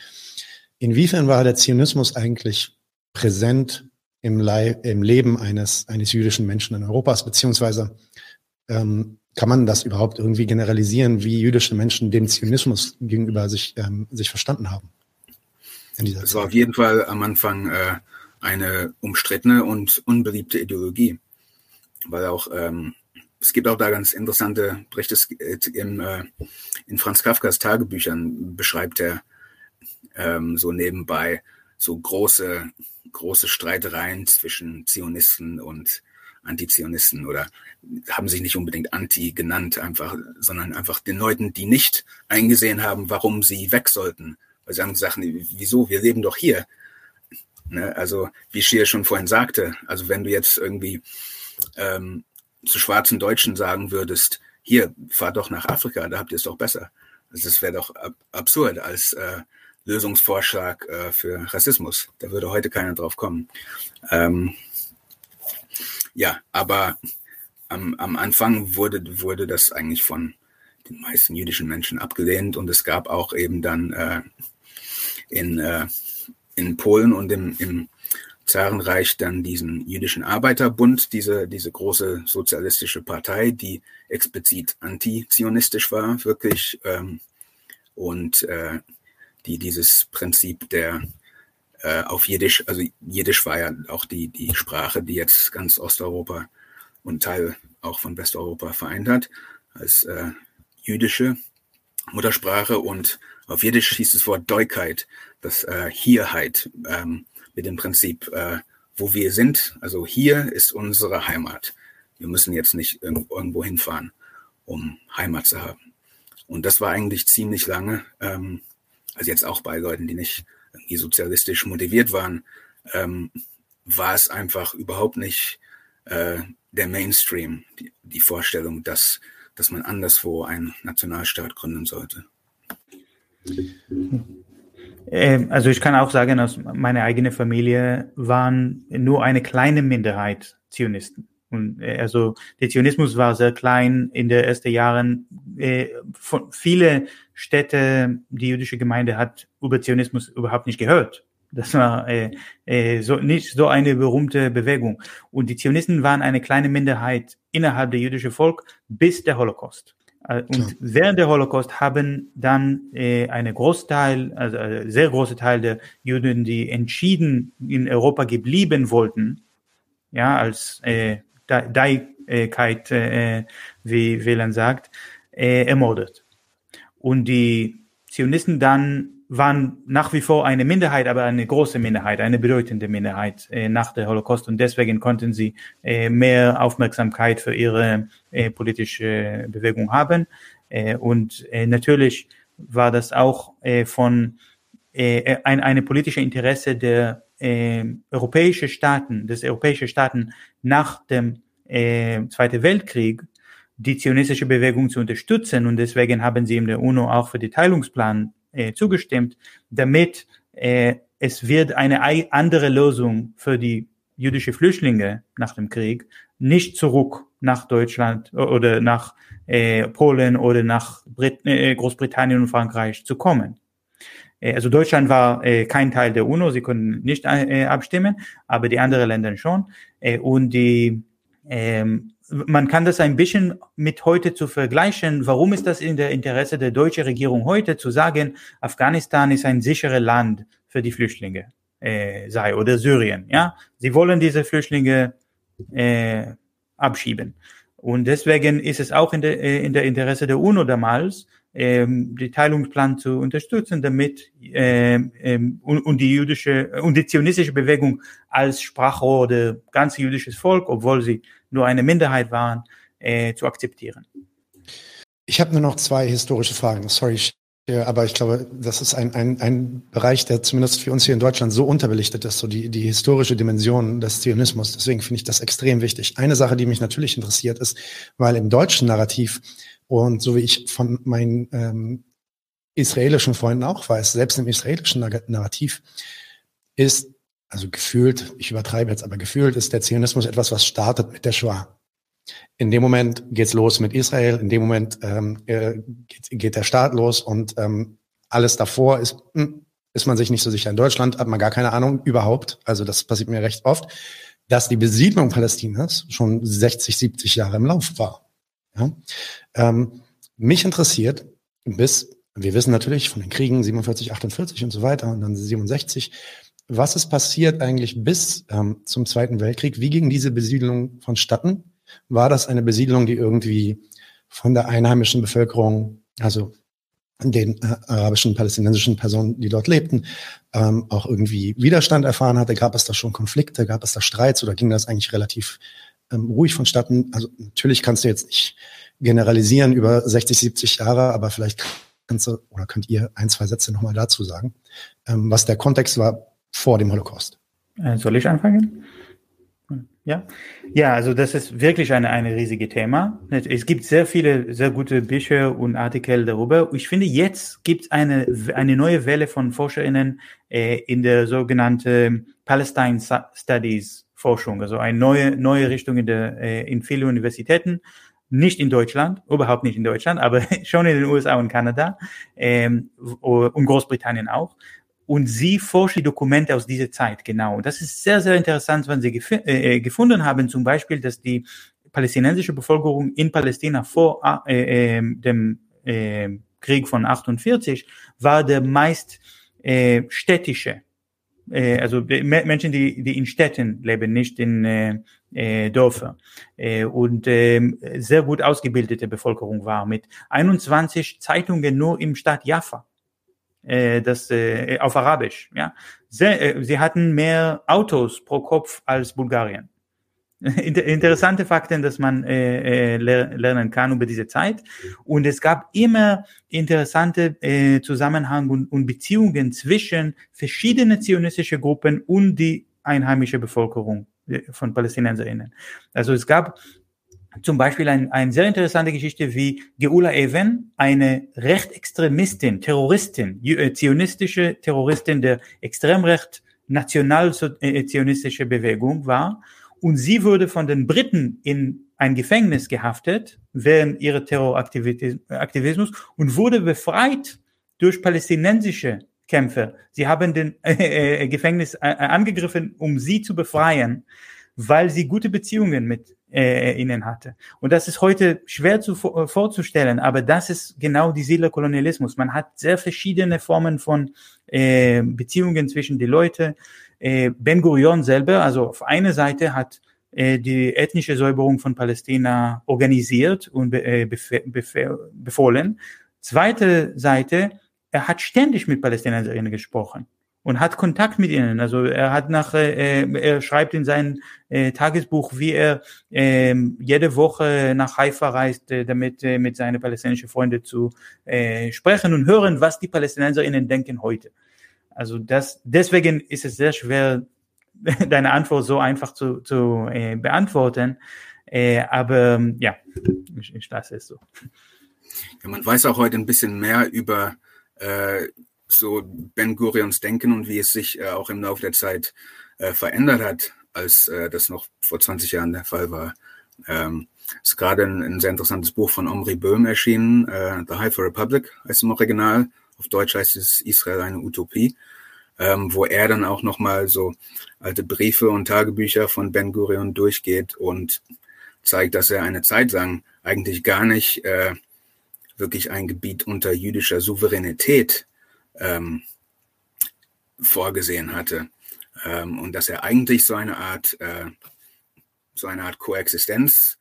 Inwiefern war der Zionismus eigentlich präsent im, Le im Leben eines, eines jüdischen Menschen in Europas, beziehungsweise ähm, kann man das überhaupt irgendwie generalisieren, wie jüdische Menschen dem Zionismus gegenüber sich, ähm, sich verstanden haben? Es war auf jeden Fall am Anfang äh, eine umstrittene und unbeliebte Ideologie, weil auch ähm, es gibt auch da ganz interessante Berichte. In, äh, in Franz Kafkas Tagebüchern beschreibt er ähm, so nebenbei so große, große Streitereien zwischen Zionisten und Antizionisten oder haben sich nicht unbedingt Anti genannt, einfach, sondern einfach den Leuten, die nicht eingesehen haben, warum sie weg sollten. Weil sie haben gesagt, wieso, wir leben doch hier. Ne? Also, wie Schier schon vorhin sagte, also wenn du jetzt irgendwie ähm, zu schwarzen Deutschen sagen würdest, hier, fahr doch nach Afrika, da habt ihr es doch besser. Also das wäre doch ab absurd, als äh, Lösungsvorschlag äh, für Rassismus. Da würde heute keiner drauf kommen. Ähm, ja, aber am, am Anfang wurde, wurde das eigentlich von den meisten jüdischen Menschen abgelehnt und es gab auch eben dann äh, in, äh, in Polen und im, im Zarenreich dann diesen jüdischen Arbeiterbund, diese, diese große sozialistische Partei, die explizit antizionistisch war, wirklich. Ähm, und äh, die dieses Prinzip der äh, auf Jiddisch, also Jiddisch war ja auch die, die Sprache, die jetzt ganz Osteuropa und Teil auch von Westeuropa vereint hat, als äh, jüdische Muttersprache und auf Jiddisch hieß das Wort Deukheit, das äh, Hierheit, ähm, mit dem Prinzip, äh, wo wir sind, also hier ist unsere Heimat. Wir müssen jetzt nicht irgendwo hinfahren, um Heimat zu haben. Und das war eigentlich ziemlich lange ähm, also jetzt auch bei Leuten, die nicht irgendwie sozialistisch motiviert waren, ähm, war es einfach überhaupt nicht äh, der Mainstream, die, die Vorstellung, dass, dass man anderswo einen Nationalstaat gründen sollte. Ähm, also ich kann auch sagen, aus meiner eigenen Familie waren nur eine kleine Minderheit Zionisten. Und äh, also der Zionismus war sehr klein in den ersten Jahren. Äh, von viele Städte, die jüdische Gemeinde hat über Zionismus überhaupt nicht gehört. Das war äh, äh, so nicht so eine berühmte Bewegung. Und die Zionisten waren eine kleine Minderheit innerhalb der jüdischen Volk bis der Holocaust. Äh, und ja. während der Holocaust haben dann äh, eine Großteil, also ein sehr große Teil der Juden, die entschieden in Europa geblieben wollten, ja, als äh, Daigkeit, äh, wie Wieland sagt, äh, ermordet. Und die Zionisten dann waren nach wie vor eine Minderheit, aber eine große Minderheit, eine bedeutende Minderheit äh, nach der Holocaust und deswegen konnten sie äh, mehr Aufmerksamkeit für ihre äh, politische Bewegung haben. Äh, und äh, natürlich war das auch äh, von äh, ein eine politische Interesse der äh, europäischen Staaten, des europäischen Staaten nach dem äh, Zweiten Weltkrieg die zionistische Bewegung zu unterstützen und deswegen haben sie in der UNO auch für die Teilungsplan äh, zugestimmt, damit äh, es wird eine andere Lösung für die jüdische Flüchtlinge nach dem Krieg nicht zurück nach Deutschland oder nach äh, Polen oder nach Brit äh, Großbritannien und Frankreich zu kommen. Äh, also Deutschland war äh, kein Teil der UNO, sie konnten nicht äh, abstimmen, aber die anderen Länder schon. Äh, und die ähm, man kann das ein bisschen mit heute zu vergleichen. Warum ist das in der Interesse der deutschen Regierung heute zu sagen, Afghanistan ist ein sicheres Land für die Flüchtlinge äh, sei oder Syrien? Ja, sie wollen diese Flüchtlinge äh, abschieben. Und deswegen ist es auch in der, in der Interesse der UNO damals, ähm, die Teilungsplan zu unterstützen, damit ähm, ähm, und, und die jüdische und die zionistische Bewegung als Sprachrohr der ganze jüdisches Volk, obwohl sie nur eine Minderheit waren, äh, zu akzeptieren. Ich habe nur noch zwei historische Fragen. Sorry, aber ich glaube, das ist ein, ein, ein Bereich, der zumindest für uns hier in Deutschland so unterbelichtet ist, so die, die historische Dimension des Zionismus. Deswegen finde ich das extrem wichtig. Eine Sache, die mich natürlich interessiert, ist, weil im deutschen Narrativ und so wie ich von meinen ähm, israelischen Freunden auch weiß, selbst im israelischen Narrativ ist also gefühlt, ich übertreibe jetzt, aber gefühlt ist der Zionismus etwas, was startet mit der Shoah. In dem Moment geht's los mit Israel, in dem Moment ähm, äh, geht, geht der Staat los und ähm, alles davor ist, hm, ist man sich nicht so sicher. In Deutschland hat man gar keine Ahnung überhaupt, also das passiert mir recht oft, dass die Besiedlung Palästinas schon 60, 70 Jahre im Lauf war. Ja? Ähm, mich interessiert bis, wir wissen natürlich von den Kriegen 47, 48 und so weiter und dann 67, was ist passiert eigentlich bis ähm, zum Zweiten Weltkrieg? Wie ging diese Besiedlung vonstatten? War das eine Besiedlung, die irgendwie von der einheimischen Bevölkerung, also den äh, arabischen, palästinensischen Personen, die dort lebten, ähm, auch irgendwie Widerstand erfahren hatte? Gab es da schon Konflikte? Gab es da Streits oder ging das eigentlich relativ ähm, ruhig vonstatten? Also natürlich kannst du jetzt nicht generalisieren über 60, 70 Jahre, aber vielleicht kannst du oder könnt ihr ein, zwei Sätze nochmal dazu sagen, ähm, was der Kontext war vor dem Holocaust. Äh, soll ich anfangen? Ja, ja, also das ist wirklich eine, eine riesige Thema. Es gibt sehr viele, sehr gute Bücher und Artikel darüber. Ich finde, jetzt gibt es eine, eine neue Welle von ForscherInnen äh, in der sogenannten Palestine Studies Forschung, also eine neue, neue Richtung in, der, äh, in vielen Universitäten. Nicht in Deutschland, überhaupt nicht in Deutschland, aber schon in den USA und Kanada ähm, und Großbritannien auch und sie forschen Dokumente aus dieser Zeit, genau. Und das ist sehr, sehr interessant, wenn sie gef äh, äh, gefunden haben, zum Beispiel, dass die palästinensische Bevölkerung in Palästina vor äh, äh, dem äh, Krieg von 48 war der meist äh, städtische, äh, also Menschen, die, die in Städten leben, nicht in äh, äh, Dörfer äh, und äh, sehr gut ausgebildete Bevölkerung war mit 21 Zeitungen nur im Stadt Jaffa äh, das äh, auf Arabisch. Ja, Sehr, äh, sie hatten mehr Autos pro Kopf als Bulgarien. Inter interessante Fakten, dass man äh, äh, lernen kann über diese Zeit. Und es gab immer interessante äh, Zusammenhang und, und Beziehungen zwischen verschiedenen zionistische Gruppen und die einheimische Bevölkerung äh, von PalästinenserInnen. Also es gab zum Beispiel ein, eine sehr interessante Geschichte wie Geula Even, eine Rechtsextremistin, Terroristin, äh, zionistische Terroristin der Extremrecht nationalzionistische Bewegung war. Und sie wurde von den Briten in ein Gefängnis gehaftet während ihrer Terroraktivismus und wurde befreit durch palästinensische Kämpfer. Sie haben den äh, äh, Gefängnis äh, angegriffen, um sie zu befreien, weil sie gute Beziehungen mit äh, ihnen hatte. Und das ist heute schwer zu, äh, vorzustellen, aber das ist genau die Seele Kolonialismus. Man hat sehr verschiedene Formen von äh, Beziehungen zwischen die Leute. Äh, ben Gurion selber, also auf einer Seite hat äh, die ethnische Säuberung von Palästina organisiert und äh, befohlen. Zweite Seite, er hat ständig mit Palästinenserinnen gesprochen und hat Kontakt mit ihnen. Also er hat nach, äh, er schreibt in sein äh, Tagesbuch, wie er äh, jede Woche nach Haifa reist, äh, damit äh, mit seinen palästinensischen Freunden zu äh, sprechen und hören, was die Palästinenserinnen denken heute. Also das, deswegen ist es sehr schwer, deine Antwort so einfach zu, zu äh, beantworten. Äh, aber ja, ich, ich lasse es so. Ja, man weiß auch heute ein bisschen mehr über äh, so Ben Gurions Denken und wie es sich äh, auch im Laufe der Zeit äh, verändert hat, als äh, das noch vor 20 Jahren der Fall war. Ähm, ist gerade ein, ein, sehr interessantes Buch von Omri Böhm erschienen, The Haifa Republic heißt im Original. Auf Deutsch heißt es Israel eine Utopie, ähm, wo er dann auch nochmal so alte Briefe und Tagebücher von Ben Gurion durchgeht und zeigt, dass er eine Zeit lang eigentlich gar nicht äh, wirklich ein Gebiet unter jüdischer Souveränität ähm, vorgesehen hatte. Ähm, und dass er eigentlich so eine Art, äh, so eine Art Koexistenz,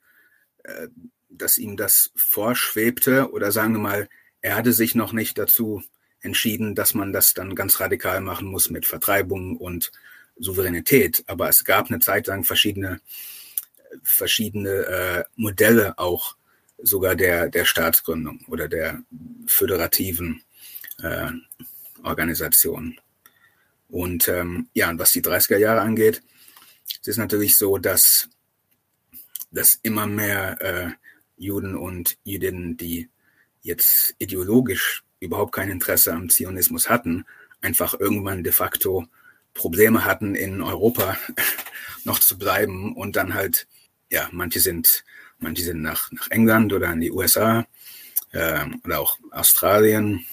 äh, dass ihm das vorschwebte, oder sagen wir mal, er hatte sich noch nicht dazu entschieden, dass man das dann ganz radikal machen muss mit Vertreibung und Souveränität. Aber es gab eine Zeit lang verschiedene, verschiedene äh, Modelle auch sogar der, der Staatsgründung oder der föderativen äh, Organisation. Und ähm, ja, und was die 30er Jahre angeht, es ist natürlich so, dass, dass immer mehr äh, Juden und Jüdinnen, die jetzt ideologisch überhaupt kein Interesse am Zionismus hatten, einfach irgendwann de facto Probleme hatten, in Europa noch zu bleiben und dann halt, ja, manche sind, manche sind nach, nach England oder in die USA äh, oder auch Australien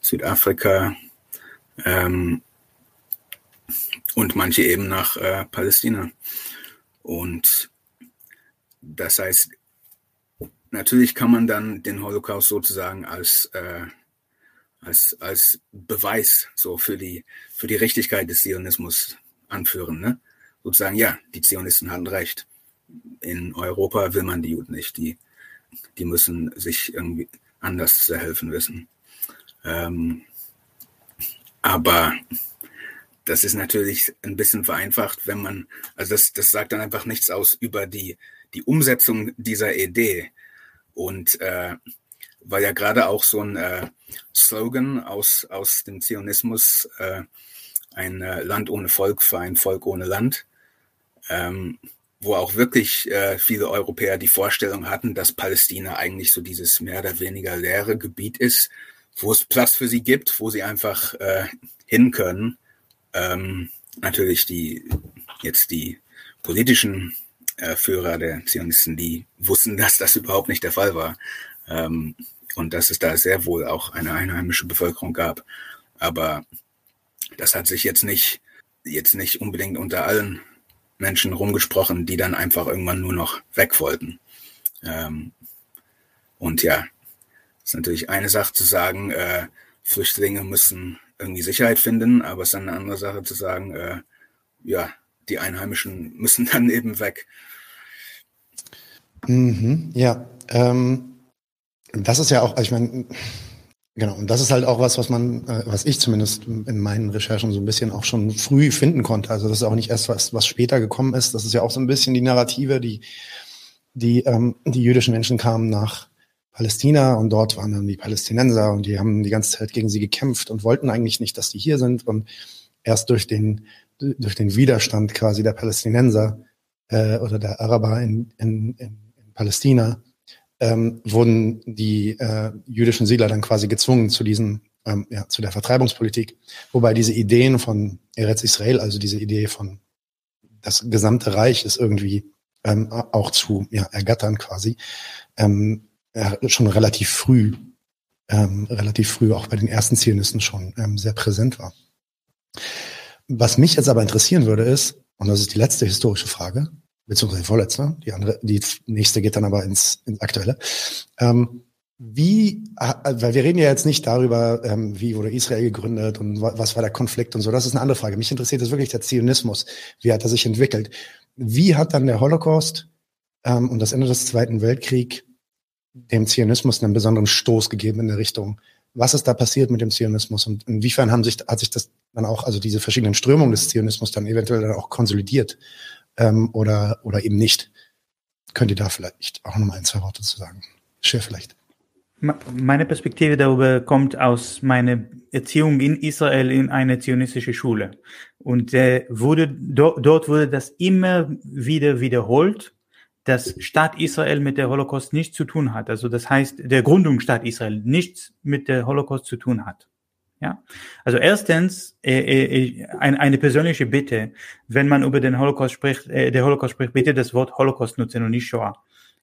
Südafrika ähm, und manche eben nach äh, Palästina. Und das heißt, natürlich kann man dann den Holocaust sozusagen als, äh, als, als Beweis so für die, für die Richtigkeit des Zionismus anführen. Ne? Sozusagen, ja, die Zionisten hatten recht. In Europa will man die Juden nicht. Die, die müssen sich irgendwie anders zu helfen wissen. Ähm, aber das ist natürlich ein bisschen vereinfacht, wenn man, also das, das sagt dann einfach nichts aus über die, die Umsetzung dieser Idee. Und äh, weil ja gerade auch so ein äh, Slogan aus, aus dem Zionismus, äh, ein äh, Land ohne Volk für ein Volk ohne Land, ähm, wo auch wirklich äh, viele Europäer die Vorstellung hatten, dass Palästina eigentlich so dieses mehr oder weniger leere Gebiet ist, wo es Platz für sie gibt, wo sie einfach äh, hin können. Ähm, natürlich die jetzt die politischen äh, Führer der Zionisten, die wussten, dass das überhaupt nicht der Fall war ähm, und dass es da sehr wohl auch eine einheimische Bevölkerung gab. Aber das hat sich jetzt nicht jetzt nicht unbedingt unter allen Menschen rumgesprochen, die dann einfach irgendwann nur noch weg wollten. Ähm, und ja, ist natürlich eine Sache zu sagen, äh, Flüchtlinge müssen irgendwie Sicherheit finden, aber es ist eine andere Sache zu sagen, äh, ja, die Einheimischen müssen dann eben weg. Mhm, ja, ähm, das ist ja auch, also ich meine, genau, und das ist halt auch was, was man, äh, was ich zumindest in meinen Recherchen so ein bisschen auch schon früh finden konnte. Also das ist auch nicht erst was, was später gekommen ist. Das ist ja auch so ein bisschen die Narrative, die die ähm, die jüdischen Menschen kamen nach Palästina und dort waren dann die Palästinenser und die haben die ganze Zeit gegen sie gekämpft und wollten eigentlich nicht, dass die hier sind und erst durch den durch den Widerstand quasi der Palästinenser äh, oder der Araber in, in, in Palästina, ähm, wurden die äh, jüdischen Siedler dann quasi gezwungen zu diesen, ähm, ja, zu der Vertreibungspolitik. Wobei diese Ideen von Eretz Israel, also diese Idee von das gesamte Reich ist irgendwie ähm, auch zu ja, ergattern quasi, ähm, schon relativ früh, ähm, relativ früh auch bei den ersten Zionisten schon ähm, sehr präsent war. Was mich jetzt aber interessieren würde ist, und das ist die letzte historische Frage, beziehungsweise vorletzte, die andere, die nächste geht dann aber ins, ins Aktuelle. Ähm, wie, weil wir reden ja jetzt nicht darüber, ähm, wie wurde Israel gegründet und was war der Konflikt und so. Das ist eine andere Frage. Mich interessiert das wirklich der Zionismus. Wie hat er sich entwickelt? Wie hat dann der Holocaust ähm, und das Ende des Zweiten Weltkriegs dem Zionismus einen besonderen Stoß gegeben in der Richtung? Was ist da passiert mit dem Zionismus und inwiefern haben sich, hat sich das dann auch, also diese verschiedenen Strömungen des Zionismus dann eventuell dann auch konsolidiert ähm, oder, oder eben nicht? Könnt ihr da vielleicht auch nochmal ein, zwei Worte zu sagen? Schwer vielleicht. Meine Perspektive darüber kommt aus meiner Erziehung in Israel in eine zionistische Schule. Und äh, wurde, do, dort wurde das immer wieder wiederholt, dass Staat Israel mit der Holocaust nichts zu tun hat. Also das heißt, der Gründungsstaat Israel nichts mit der Holocaust zu tun hat. Ja, also erstens äh, äh, ein, eine persönliche Bitte, wenn man über den Holocaust spricht, äh, der Holocaust spricht, bitte das Wort Holocaust nutzen und nicht Shoah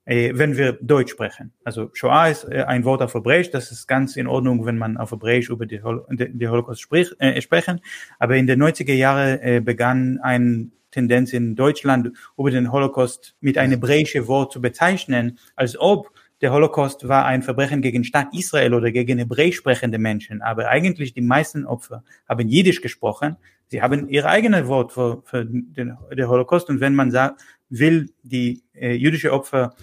äh, wenn wir Deutsch sprechen. Also Shoah ist äh, ein Wort auf Hebräisch, das ist ganz in Ordnung, wenn man auf Hebräisch über die, Hol die Holocaust sprich, äh, sprechen. Aber in den 90er Jahren äh, begann eine Tendenz in Deutschland, über den Holocaust mit einem hebräischen Wort zu bezeichnen, als ob der Holocaust war ein Verbrechen gegen Staat Israel oder gegen hebräisch sprechende Menschen. Aber eigentlich die meisten Opfer haben Jiddisch gesprochen. Sie haben ihre eigene Wort für, für den, den Holocaust. Und wenn man sagt, will die äh, jüdische Opfer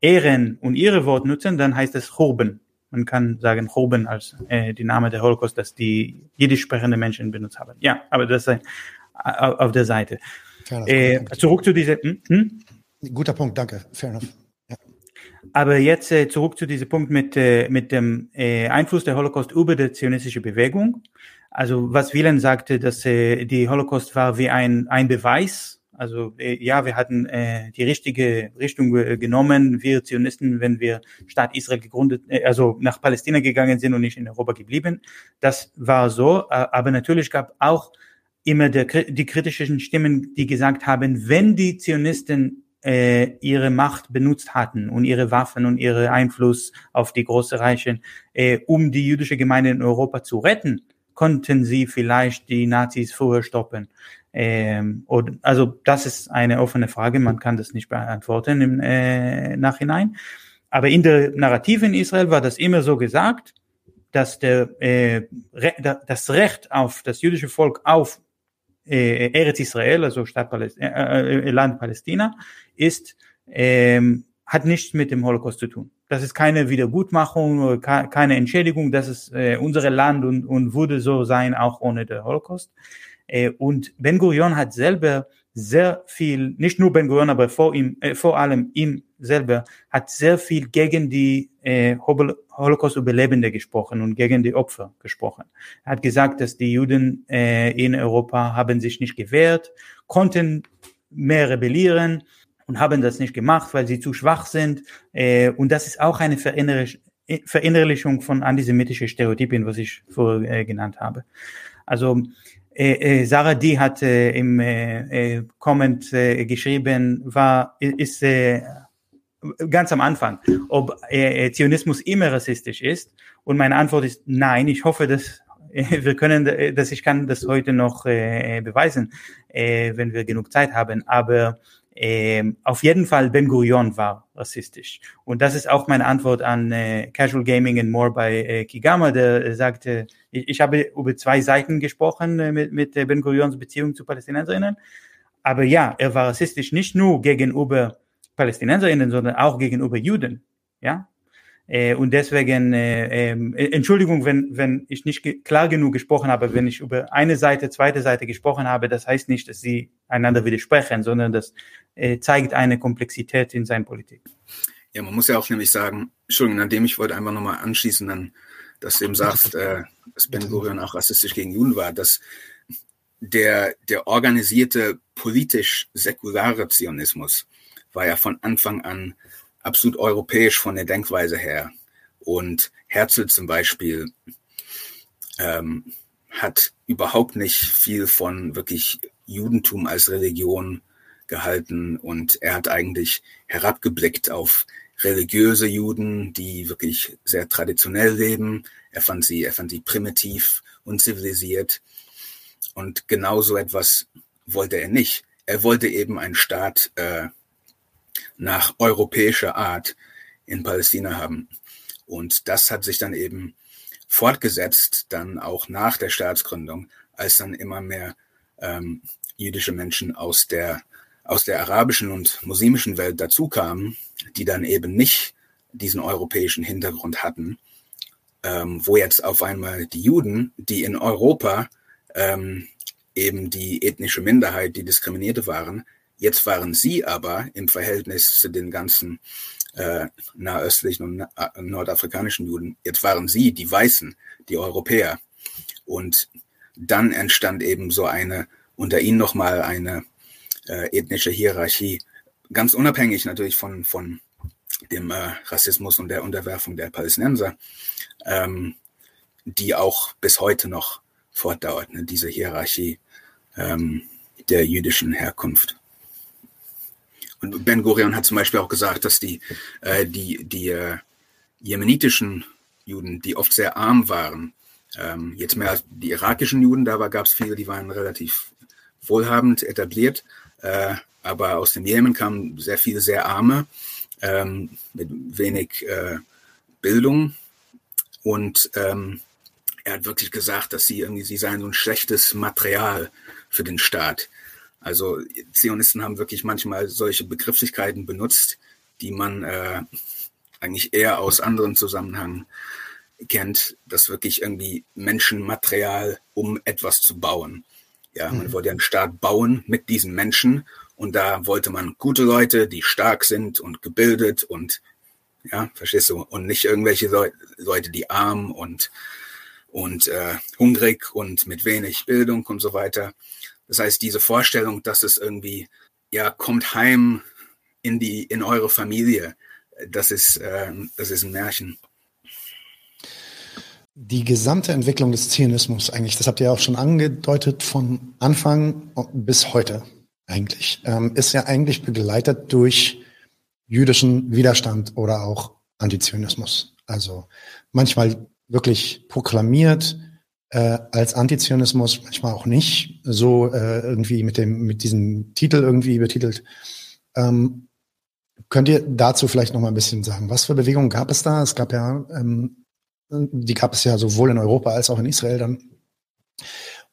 ehren und ihre Wort nutzen, dann heißt es Churben. Man kann sagen Churben als äh, die Name der Holocaust, dass die jiddisch sprechende Menschen benutzt haben. Ja, aber das ist äh, auf der Seite. Äh, zurück zu dieser. Hm? Hm? Guter Punkt, danke. Fair enough. Aber jetzt äh, zurück zu diesem Punkt mit, äh, mit dem äh, Einfluss der Holocaust über die zionistische Bewegung. Also was Wieland sagte, dass äh, die Holocaust war wie ein, ein Beweis also äh, ja, wir hatten äh, die richtige Richtung äh, genommen, wir Zionisten, wenn wir Staat Israel gegründet, äh, also nach Palästina gegangen sind und nicht in Europa geblieben. Das war so, äh, aber natürlich gab auch immer der, die kritischen Stimmen, die gesagt haben, wenn die Zionisten äh, ihre Macht benutzt hatten und ihre Waffen und ihre Einfluss auf die große Reichen, äh, um die jüdische Gemeinde in Europa zu retten, konnten sie vielleicht die Nazis vorher stoppen. Ähm, und, also das ist eine offene Frage, man kann das nicht beantworten im äh, Nachhinein. Aber in der Narrative in Israel war das immer so gesagt, dass der, äh, Re das Recht auf das jüdische Volk auf Eretz Israel, also Stadt Paläst äh, Land Palästina, ist ähm, hat nichts mit dem Holocaust zu tun. Das ist keine Wiedergutmachung, keine Entschädigung, das ist äh, unser Land und, und würde so sein, auch ohne den Holocaust. Äh, und Ben Gurion hat selber sehr viel, nicht nur Ben Gurion, aber vor ihm, äh, vor allem ihm selber, hat sehr viel gegen die äh, Holocaust-Überlebende gesprochen und gegen die Opfer gesprochen. Er hat gesagt, dass die Juden äh, in Europa haben sich nicht gewehrt, konnten mehr rebellieren und haben das nicht gemacht, weil sie zu schwach sind. Äh, und das ist auch eine Verinnerlichung von antisemitischen Stereotypen, was ich vorher äh, genannt habe. Also äh, äh, Sarah D hat äh, im äh, äh, Comment äh, geschrieben, war ist äh, ganz am Anfang, ob äh, Zionismus immer rassistisch ist. Und meine Antwort ist nein. Ich hoffe, dass äh, wir können, äh, dass ich kann das heute noch äh, beweisen, äh, wenn wir genug Zeit haben. Aber ähm, auf jeden Fall Ben Gurion war rassistisch. Und das ist auch meine Antwort an äh, Casual Gaming and More bei äh, Kigama, der äh, sagte, ich, ich habe über zwei Seiten gesprochen äh, mit, mit äh, Ben Gurions Beziehung zu Palästinenserinnen. Aber ja, er war rassistisch nicht nur gegenüber Palästinenserinnen, sondern auch gegenüber Juden. Ja, äh, und deswegen, äh, äh, Entschuldigung, wenn, wenn ich nicht ge klar genug gesprochen habe, wenn ich über eine Seite, zweite Seite gesprochen habe, das heißt nicht, dass sie einander widersprechen, sondern das äh, zeigt eine Komplexität in seiner Politik. Ja, man muss ja auch nämlich sagen, Entschuldigung, an dem ich wollte einfach nochmal anschließen, dann, dass du eben sagst, äh, dass Ben Gurion auch rassistisch gegen Juden war, dass der, der organisierte politisch-säkulare Zionismus war ja von Anfang an absolut europäisch von der Denkweise her. Und Herzl zum Beispiel ähm, hat überhaupt nicht viel von wirklich Judentum als Religion gehalten und er hat eigentlich herabgeblickt auf religiöse Juden, die wirklich sehr traditionell leben. Er fand sie, er fand sie primitiv, unzivilisiert. Und genau so etwas wollte er nicht. Er wollte eben einen Staat äh, nach europäischer Art in Palästina haben. Und das hat sich dann eben fortgesetzt, dann auch nach der Staatsgründung, als dann immer mehr ähm, jüdische Menschen aus der aus der arabischen und muslimischen Welt dazu kamen, die dann eben nicht diesen europäischen Hintergrund hatten, ähm, wo jetzt auf einmal die Juden, die in Europa ähm, eben die ethnische Minderheit, die Diskriminierte waren, jetzt waren sie aber im Verhältnis zu den ganzen äh, nahöstlichen und na nordafrikanischen Juden, jetzt waren sie die Weißen, die Europäer. Und dann entstand eben so eine, unter ihnen nochmal eine äh, ethnische Hierarchie, ganz unabhängig natürlich von, von dem äh, Rassismus und der Unterwerfung der Palästinenser, ähm, die auch bis heute noch fortdauert, ne, diese Hierarchie ähm, der jüdischen Herkunft. Und Ben Gurion hat zum Beispiel auch gesagt, dass die, äh, die, die äh, jemenitischen Juden, die oft sehr arm waren, ähm, jetzt mehr als die irakischen Juden, da gab es viele, die waren relativ wohlhabend etabliert, äh, aber aus dem Jemen kamen sehr viele sehr arme, ähm, mit wenig äh, Bildung. Und ähm, er hat wirklich gesagt, dass sie irgendwie, sie seien so ein schlechtes Material für den Staat. Also Zionisten haben wirklich manchmal solche Begrifflichkeiten benutzt, die man äh, eigentlich eher aus anderen Zusammenhängen kennt, dass wirklich irgendwie Menschenmaterial, um etwas zu bauen. Ja, man mhm. wollte einen Staat bauen mit diesen Menschen und da wollte man gute Leute, die stark sind und gebildet und ja, verstehst du? Und nicht irgendwelche Le Leute, die arm und und äh, hungrig und mit wenig Bildung und so weiter. Das heißt, diese Vorstellung, dass es irgendwie ja kommt heim in die in eure Familie, das ist äh, das ist ein Märchen die gesamte Entwicklung des Zionismus eigentlich, das habt ihr auch schon angedeutet, von Anfang bis heute eigentlich, ähm, ist ja eigentlich begleitet durch jüdischen Widerstand oder auch Antizionismus. Also manchmal wirklich proklamiert äh, als Antizionismus, manchmal auch nicht, so äh, irgendwie mit dem mit diesem Titel irgendwie betitelt. Ähm, könnt ihr dazu vielleicht noch mal ein bisschen sagen? Was für Bewegungen gab es da? Es gab ja ähm, die gab es ja sowohl in Europa als auch in Israel dann.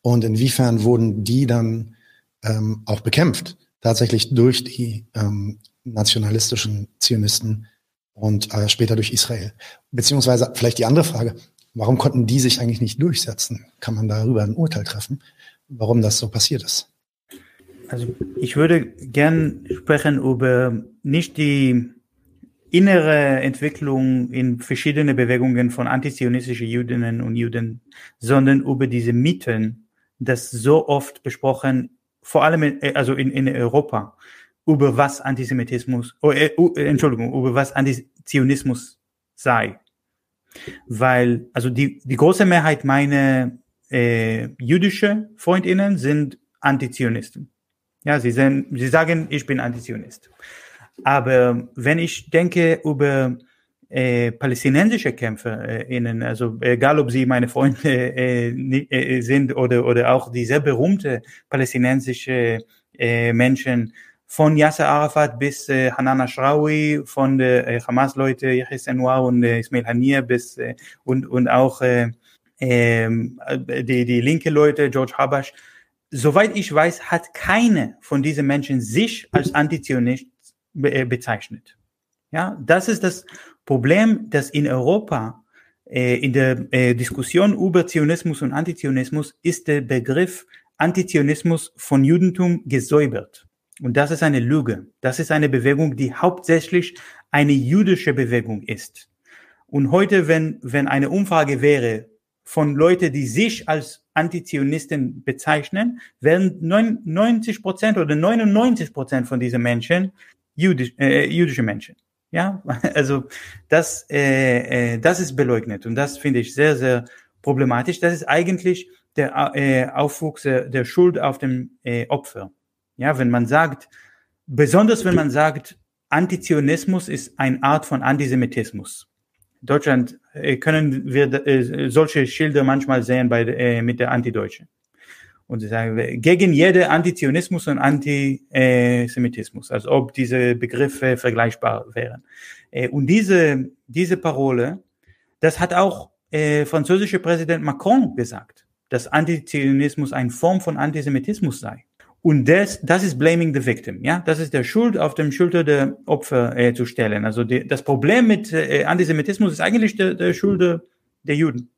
Und inwiefern wurden die dann ähm, auch bekämpft? Tatsächlich durch die ähm, nationalistischen Zionisten und äh, später durch Israel. Beziehungsweise vielleicht die andere Frage, warum konnten die sich eigentlich nicht durchsetzen? Kann man darüber ein Urteil treffen, warum das so passiert ist? Also ich würde gern sprechen über nicht die innere Entwicklung in verschiedene Bewegungen von antizionistischen Jüdinnen und Juden, sondern über diese Mythen, das so oft besprochen, vor allem in, also in, in Europa, über was Antisemitismus, oh, äh, uh, Entschuldigung, über was Antizionismus sei. Weil, also die, die große Mehrheit meiner äh, jüdische Freundinnen sind Antizionisten. Ja, sie, sind, sie sagen, ich bin Antizionist. Aber wenn ich denke über äh, palästinensische KämpferInnen, also egal ob sie meine Freunde äh, äh, sind oder, oder auch die sehr berühmte palästinensische äh, Menschen, von Yasser Arafat bis äh, Hanan Ashrawi, von der äh, Hamas-Leute Yahya Senwar und äh, Ismail Haniyeh bis äh, und, und auch äh, äh, die, die linke Leute, George Habash. Soweit ich weiß, hat keine von diesen Menschen sich als Antizionist äh, bezeichnet. Ja, das ist das Problem, dass in Europa äh, in der äh, Diskussion über Zionismus und Antizionismus ist der Begriff Antizionismus von Judentum gesäubert. Und das ist eine Lüge. Das ist eine Bewegung, die hauptsächlich eine jüdische Bewegung ist. Und heute, wenn, wenn eine Umfrage wäre von Leuten, die sich als Antizionisten bezeichnen, werden 90 Prozent oder 99 Prozent von diesen Menschen jüdisch, äh, jüdische Menschen. Ja, also das, äh, äh, das ist beleugnet und das finde ich sehr, sehr problematisch. Das ist eigentlich der äh, Aufwuchs der, der Schuld auf dem äh, Opfer. Ja, wenn man sagt, besonders wenn man sagt, Antizionismus ist eine Art von Antisemitismus. In Deutschland äh, können wir äh, solche Schilder manchmal sehen bei, äh, mit der Antideutsche. Und sie sagen, gegen jede Antizionismus und Antisemitismus, als ob diese Begriffe vergleichbar wären. Äh, und diese, diese Parole, das hat auch äh, französische Präsident Macron gesagt, dass Antizionismus eine Form von Antisemitismus sei. Und das, das ist blaming the victim, ja, das ist der Schuld auf dem Schulter der Opfer äh, zu stellen. Also die, das Problem mit äh, Antisemitismus ist eigentlich der, der Schuld der Juden.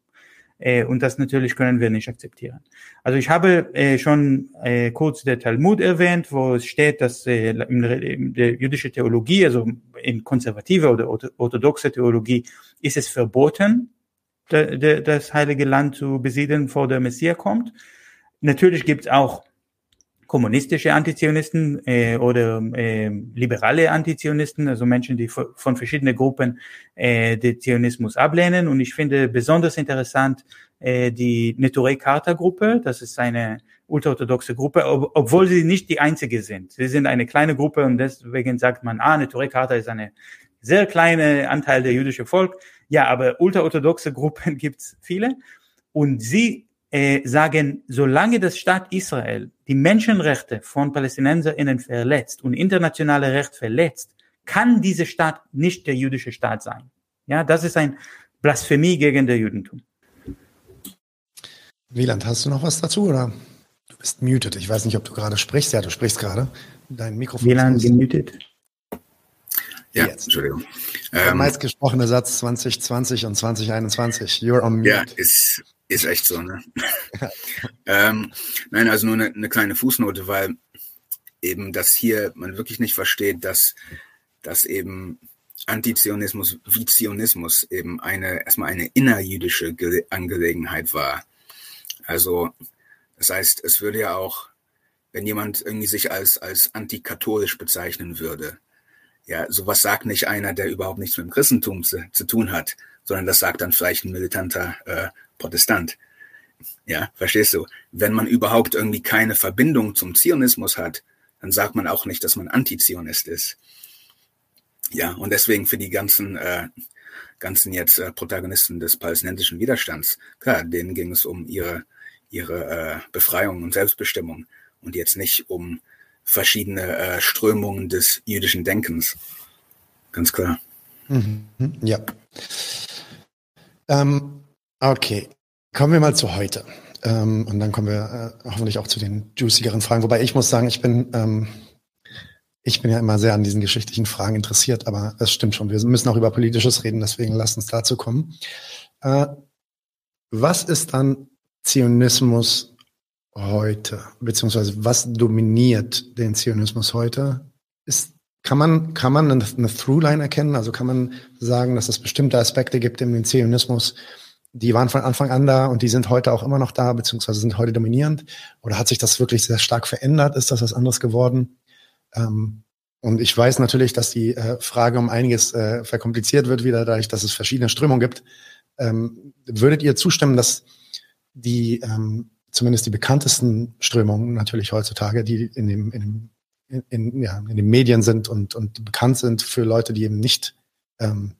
Äh, und das natürlich können wir nicht akzeptieren. Also ich habe äh, schon äh, kurz der Talmud erwähnt, wo es steht, dass äh, in, in der jüdische Theologie, also in konservative oder orthodoxe Theologie, ist es verboten, de, de, das heilige Land zu besiedeln, vor der Messias kommt. Natürlich gibt es auch kommunistische Antizionisten äh, oder äh, liberale Antizionisten, also Menschen, die von verschiedenen Gruppen äh, den Zionismus ablehnen. Und ich finde besonders interessant äh, die Neturei Karta Gruppe. Das ist eine ultraorthodoxe Gruppe, ob, obwohl sie nicht die einzige sind. Sie sind eine kleine Gruppe und deswegen sagt man, ah, Neturei Karta ist eine sehr kleine Anteil der jüdische Volk. Ja, aber ultraorthodoxe Gruppen gibt's viele. Und sie äh, sagen, solange das Staat Israel die Menschenrechte von PalästinenserInnen verletzt und internationale Recht verletzt, kann dieser Staat nicht der jüdische Staat sein. Ja, das ist ein Blasphemie gegen der Judentum. Wieland, hast du noch was dazu oder? Du bist muted. Ich weiß nicht, ob du gerade sprichst. Ja, du sprichst gerade. Dein Mikrofon Wieland gemutet. Ja, Jetzt. Entschuldigung. Der ähm, meistgesprochene Satz 2020 und 2021. You're on mute. Ja, ist, ist echt so, ne? ähm, nein, also nur eine, eine, kleine Fußnote, weil eben das hier man wirklich nicht versteht, dass, dass eben Antizionismus wie Zionismus eben eine, erstmal eine innerjüdische Angelegenheit war. Also, das heißt, es würde ja auch, wenn jemand irgendwie sich als, als antikatholisch bezeichnen würde, ja, sowas sagt nicht einer, der überhaupt nichts mit dem Christentum zu, zu tun hat, sondern das sagt dann vielleicht ein militanter äh, Protestant. Ja, verstehst du? Wenn man überhaupt irgendwie keine Verbindung zum Zionismus hat, dann sagt man auch nicht, dass man Antizionist ist. Ja, und deswegen für die ganzen, äh, ganzen jetzt äh, Protagonisten des palästinensischen Widerstands, klar, denen ging es um ihre, ihre äh, Befreiung und Selbstbestimmung und jetzt nicht um verschiedene äh, Strömungen des jüdischen Denkens. Ganz klar. Mhm. Ja. Ähm, Okay, kommen wir mal zu heute. Ähm, und dann kommen wir äh, hoffentlich auch zu den juicigeren Fragen. Wobei ich muss sagen, ich bin, ähm, ich bin ja immer sehr an diesen geschichtlichen Fragen interessiert, aber es stimmt schon. Wir müssen auch über Politisches reden, deswegen lasst uns dazu kommen. Äh, was ist dann Zionismus heute? Beziehungsweise was dominiert den Zionismus heute? Ist, kann man, kann man eine, eine Throughline erkennen? Also kann man sagen, dass es bestimmte Aspekte gibt in den Zionismus, die waren von Anfang an da und die sind heute auch immer noch da, beziehungsweise sind heute dominierend? Oder hat sich das wirklich sehr stark verändert? Ist das was anderes geworden? Ähm, und ich weiß natürlich, dass die äh, Frage um einiges äh, verkompliziert wird, wieder dadurch, dass es verschiedene Strömungen gibt. Ähm, würdet ihr zustimmen, dass die ähm, zumindest die bekanntesten Strömungen natürlich heutzutage, die in dem, in dem in, in, ja, in den Medien sind und, und bekannt sind für Leute, die eben nicht ähm,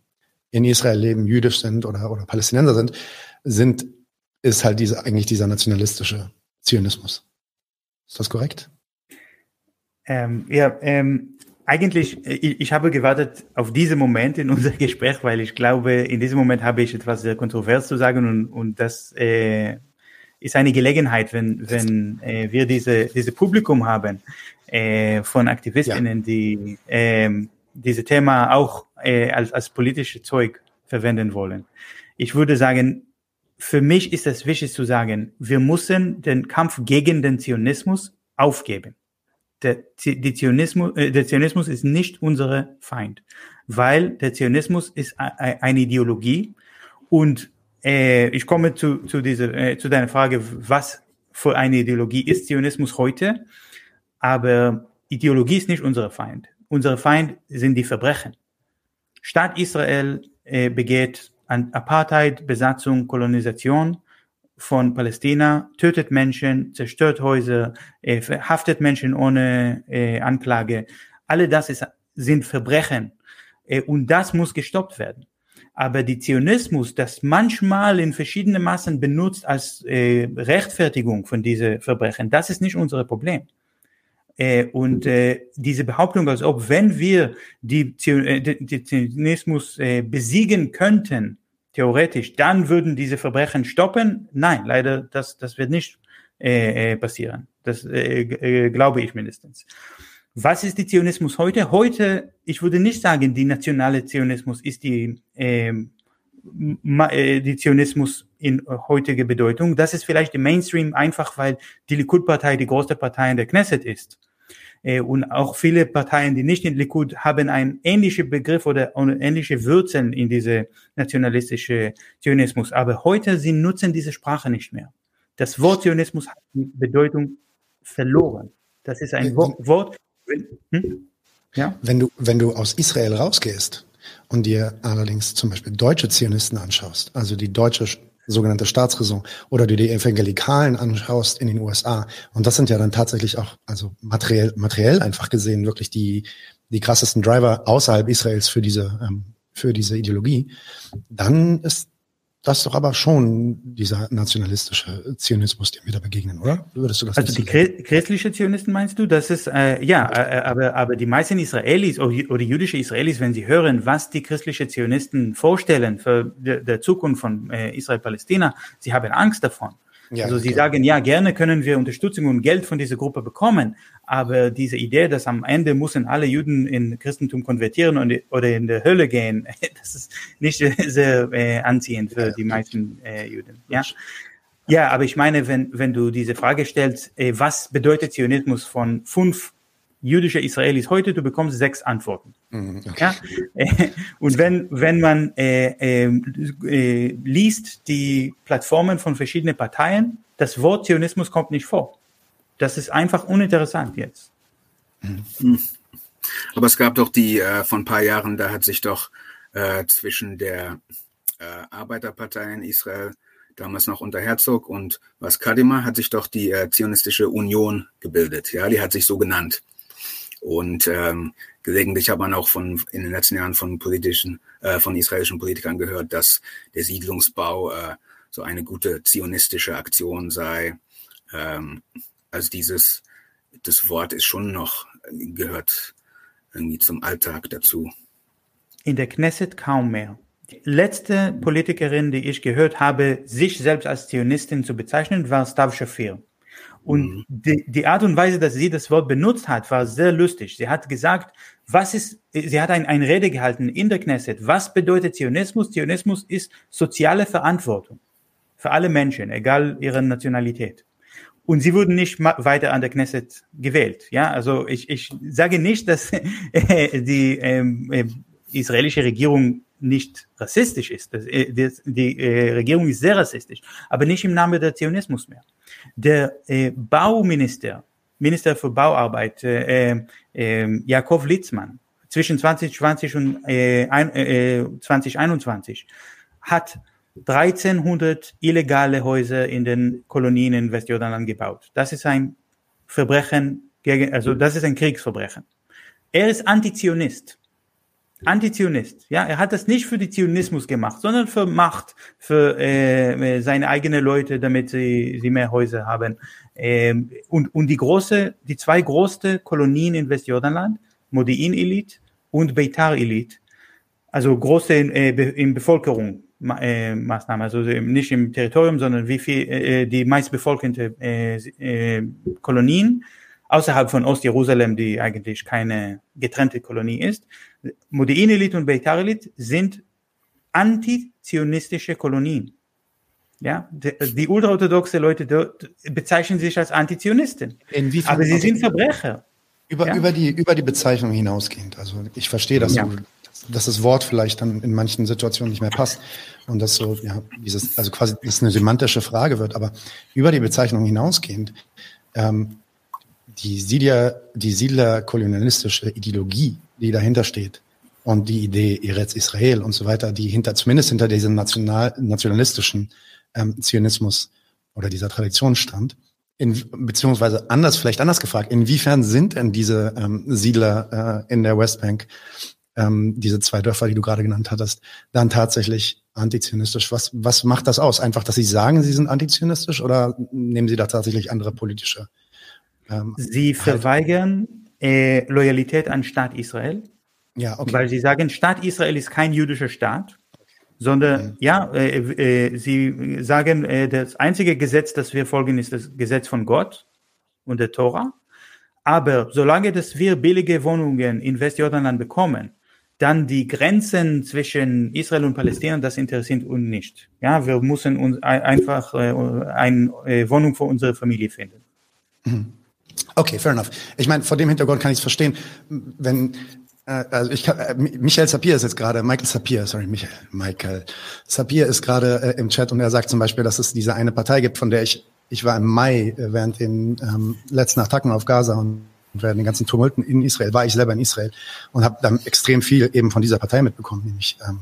in Israel leben, jüdisch sind oder, oder Palästinenser sind, sind, ist halt diese, eigentlich dieser nationalistische Zionismus. Ist das korrekt? Ähm, ja, ähm, eigentlich, ich, ich, habe gewartet auf diesen Moment in unser Gespräch, weil ich glaube, in diesem Moment habe ich etwas sehr kontrovers zu sagen und, und das äh, ist eine Gelegenheit, wenn, wenn äh, wir diese, diese Publikum haben äh, von Aktivistinnen, ja. die ähm, diese Thema auch äh, als, als politische Zeug verwenden wollen. Ich würde sagen, für mich ist es wichtig zu sagen, wir müssen den Kampf gegen den Zionismus aufgeben. Der, die Zionismus, äh, der Zionismus ist nicht unser Feind, weil der Zionismus ist eine Ideologie und äh, ich komme zu, zu, dieser, äh, zu deiner Frage, was für eine Ideologie ist Zionismus heute? Aber Ideologie ist nicht unser Feind. Unser Feind sind die Verbrechen. Staat Israel äh, begeht an Apartheid, Besatzung, Kolonisation von Palästina, tötet Menschen, zerstört Häuser, äh, verhaftet Menschen ohne äh, Anklage. Alle das ist, sind Verbrechen äh, und das muss gestoppt werden. Aber die Zionismus, das manchmal in verschiedene Massen benutzt als äh, Rechtfertigung von diese Verbrechen, das ist nicht unser Problem. Äh, und äh, diese Behauptung, als ob wenn wir die, äh, Zionismus äh, besiegen könnten, theoretisch, dann würden diese Verbrechen stoppen. Nein, leider, das, das wird nicht äh, äh passieren. Das äh, äh, glaube ich mindestens. Was ist die Zionismus heute? Heute, ich würde nicht sagen, die nationale Zionismus ist die, ähm, äh, die Zionismus in heutiger Bedeutung. Das ist vielleicht im Mainstream einfach, weil die Likud-Partei die größte Partei in der Knesset ist. Äh, und auch viele Parteien, die nicht in Likud, haben einen ähnlichen Begriff oder ähnliche Wurzeln in diese nationalistische Zionismus. Aber heute, sie nutzen diese Sprache nicht mehr. Das Wort Zionismus hat die Bedeutung verloren. Das ist ein Wort. Hm? Ja? Wenn du, wenn du aus Israel rausgehst und dir allerdings zum Beispiel deutsche Zionisten anschaust, also die deutsche sogenannte Staatsräson, oder du die Evangelikalen anschaust in den USA. Und das sind ja dann tatsächlich auch, also materiell, materiell einfach gesehen, wirklich die, die krassesten Driver außerhalb Israels für diese, ähm, für diese Ideologie. Dann ist das ist doch aber schon dieser nationalistische Zionismus, dem wir da begegnen, oder? Würdest du das also die christliche Zionisten meinst du? Das ist äh, ja, äh, aber aber die meisten Israelis oder jüdische Israelis, wenn sie hören, was die christliche Zionisten vorstellen für die, der Zukunft von äh, Israel-Palästina, sie haben Angst davon. Ja, also sie klar. sagen, ja, gerne können wir Unterstützung und Geld von dieser Gruppe bekommen, aber diese Idee, dass am Ende müssen alle Juden in Christentum konvertieren und, oder in der Hölle gehen, das ist nicht sehr äh, anziehend für ja, die meisten äh, Juden. Ja? ja, aber ich meine, wenn, wenn du diese Frage stellst, äh, was bedeutet Zionismus von fünf jüdische Israelis heute, du bekommst sechs Antworten. Mhm, okay. Ja? Und wenn, wenn man äh, äh, äh, liest die Plattformen von verschiedenen Parteien, das Wort Zionismus kommt nicht vor. Das ist einfach uninteressant jetzt. Mhm. Aber es gab doch die äh, von ein paar Jahren, da hat sich doch äh, zwischen der äh, Arbeiterpartei in Israel, damals noch unter Herzog und was Kadima, hat sich doch die äh, Zionistische Union gebildet. Ja, die hat sich so genannt. Und ähm, gelegentlich hat man auch von in den letzten Jahren von politischen, äh, von israelischen Politikern gehört, dass der Siedlungsbau äh, so eine gute zionistische Aktion sei. Ähm, also dieses, das Wort ist schon noch gehört irgendwie zum Alltag dazu. In der Knesset kaum mehr. Die letzte Politikerin, die ich gehört habe, sich selbst als Zionistin zu bezeichnen, war Stav Shafir. Und mhm. die, die Art und Weise, dass sie das Wort benutzt hat, war sehr lustig. Sie hat gesagt, was ist, sie hat ein, eine Rede gehalten in der Knesset. Was bedeutet Zionismus? Zionismus ist soziale Verantwortung für alle Menschen, egal ihre Nationalität. Und sie wurden nicht weiter an der Knesset gewählt. Ja, also ich, ich sage nicht, dass die ähm, äh, israelische Regierung nicht rassistisch ist. Äh, die äh, Regierung ist sehr rassistisch, aber nicht im Namen der Zionismus mehr. Der äh, Bauminister, Minister für Bauarbeit, äh, äh, Jakob Litzmann, zwischen 2020 und äh, äh, 2021 hat 1300 illegale Häuser in den Kolonien in Westjordanland gebaut. Das ist ein Verbrechen gegen, also das ist ein Kriegsverbrechen. Er ist Antizionist. Antizionist. Ja, er hat das nicht für die Zionismus gemacht, sondern für Macht, für äh, seine eigenen Leute, damit sie, sie mehr Häuser haben. Ähm, und, und die große, die zwei größte Kolonien in Westjordanland, Modi'in Elite und Beitar Elite, also große äh, in Bevölkerung äh, Maßnahmen, also nicht im Territorium, sondern wie viel äh, die meistbevölkerte äh, äh, Kolonien außerhalb von Ostjerusalem, die eigentlich keine getrennte Kolonie ist. Modi'in-Elit und Beitar-Elit sind antizionistische Kolonien. Ja, die, die ultraorthodoxe Leute dort bezeichnen sich als Antizionisten. Inwiefern? Aber sie sind Verbrecher. Über, ja? über, die, über die Bezeichnung hinausgehend. Also ich verstehe, dass, ja. dass das Wort vielleicht dann in manchen Situationen nicht mehr passt und das so, ja, dieses, also quasi das eine semantische Frage wird, aber über die Bezeichnung hinausgehend, ähm, die Siedler, die Siedlerkolonialistische Ideologie, die dahinter steht, und die Idee Eretz Israel und so weiter, die hinter, zumindest hinter diesem national, nationalistischen ähm, Zionismus oder dieser Tradition stand. In, beziehungsweise anders, vielleicht anders gefragt, inwiefern sind denn diese ähm, Siedler äh, in der Westbank, ähm, diese zwei Dörfer, die du gerade genannt hattest, dann tatsächlich antizionistisch? Was, was macht das aus? Einfach, dass sie sagen, sie sind antizionistisch oder nehmen sie da tatsächlich andere politische? Ähm, sie verweigern äh, Loyalität an Staat Israel. Ja, okay. Weil sie sagen, Staat Israel ist kein jüdischer Staat, sondern mhm. ja, äh, äh, sie sagen, äh, das einzige Gesetz, das wir folgen, ist das Gesetz von Gott und der Tora. Aber solange dass wir billige Wohnungen in Westjordanland bekommen, dann die Grenzen zwischen Israel und Palästina, das interessiert uns nicht. Ja, wir müssen uns einfach äh, eine äh, Wohnung für unsere Familie finden. Mhm. Okay, fair enough. Ich meine, vor dem Hintergrund kann ich es verstehen, wenn äh, also ich kann, äh, Michael Sapir ist jetzt gerade, Michael Sapir, sorry, Michael, Michael Sapir ist gerade äh, im Chat und er sagt zum Beispiel, dass es diese eine Partei gibt, von der ich, ich war im Mai äh, während den ähm, letzten Attacken auf Gaza und während den ganzen Tumulten in Israel, war ich selber in Israel und habe dann extrem viel eben von dieser Partei mitbekommen, nämlich ähm,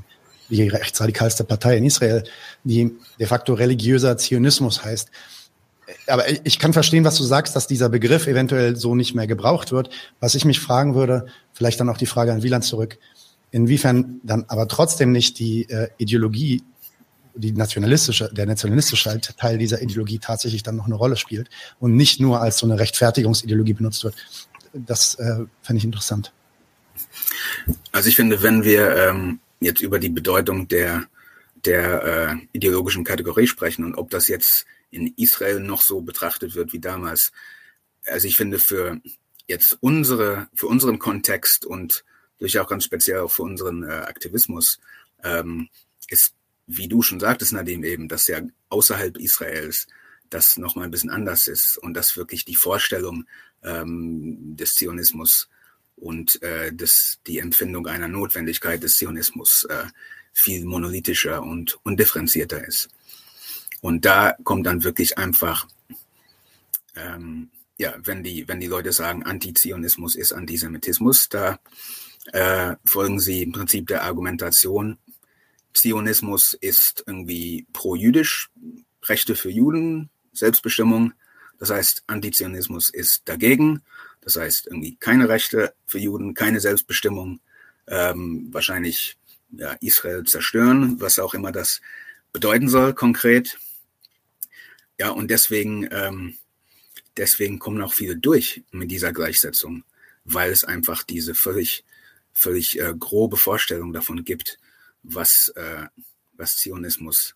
die rechtsradikalste Partei in Israel, die de facto religiöser Zionismus heißt aber ich kann verstehen, was du sagst, dass dieser Begriff eventuell so nicht mehr gebraucht wird. Was ich mich fragen würde, vielleicht dann auch die Frage an Wieland zurück, inwiefern dann aber trotzdem nicht die äh, Ideologie, die nationalistische, der nationalistische Teil dieser Ideologie tatsächlich dann noch eine Rolle spielt und nicht nur als so eine Rechtfertigungsideologie benutzt wird. Das äh, fände ich interessant. Also ich finde, wenn wir ähm, jetzt über die Bedeutung der, der äh, ideologischen Kategorie sprechen und ob das jetzt in Israel noch so betrachtet wird wie damals. Also ich finde für jetzt unsere, für unseren Kontext und durch auch ganz speziell auch für unseren äh, Aktivismus ähm, ist, wie du schon sagtest, Nadim eben, dass ja außerhalb Israels das nochmal ein bisschen anders ist und dass wirklich die Vorstellung ähm, des Zionismus und äh, des, die Empfindung einer Notwendigkeit des Zionismus äh, viel monolithischer und undifferenzierter ist. Und da kommt dann wirklich einfach, ähm, ja, wenn die, wenn die Leute sagen, Antizionismus ist Antisemitismus, da äh, folgen sie im Prinzip der Argumentation, Zionismus ist irgendwie pro-jüdisch, Rechte für Juden, Selbstbestimmung. Das heißt, Antizionismus ist dagegen. Das heißt, irgendwie keine Rechte für Juden, keine Selbstbestimmung, ähm, wahrscheinlich ja, Israel zerstören, was auch immer das bedeuten soll konkret. Ja, und deswegen, ähm, deswegen kommen auch viele durch mit dieser Gleichsetzung, weil es einfach diese völlig, völlig äh, grobe Vorstellung davon gibt, was, äh, was Zionismus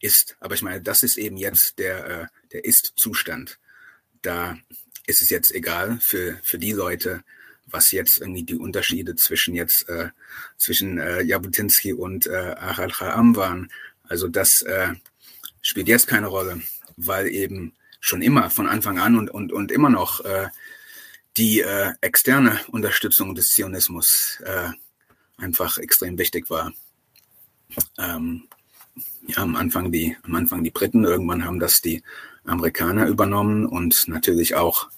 ist. Aber ich meine, das ist eben jetzt der, äh, der Ist-Zustand. Da ist es jetzt egal für, für die Leute, was jetzt irgendwie die Unterschiede zwischen jetzt äh, zwischen äh, Jabotinsky und äh, Ahal Cha'am waren. Also das äh, spielt jetzt keine Rolle weil eben schon immer von Anfang an und, und, und immer noch äh, die äh, externe Unterstützung des Zionismus äh, einfach extrem wichtig war. Ähm, ja, am Anfang die, am Anfang die Briten, irgendwann haben das die Amerikaner übernommen und natürlich auch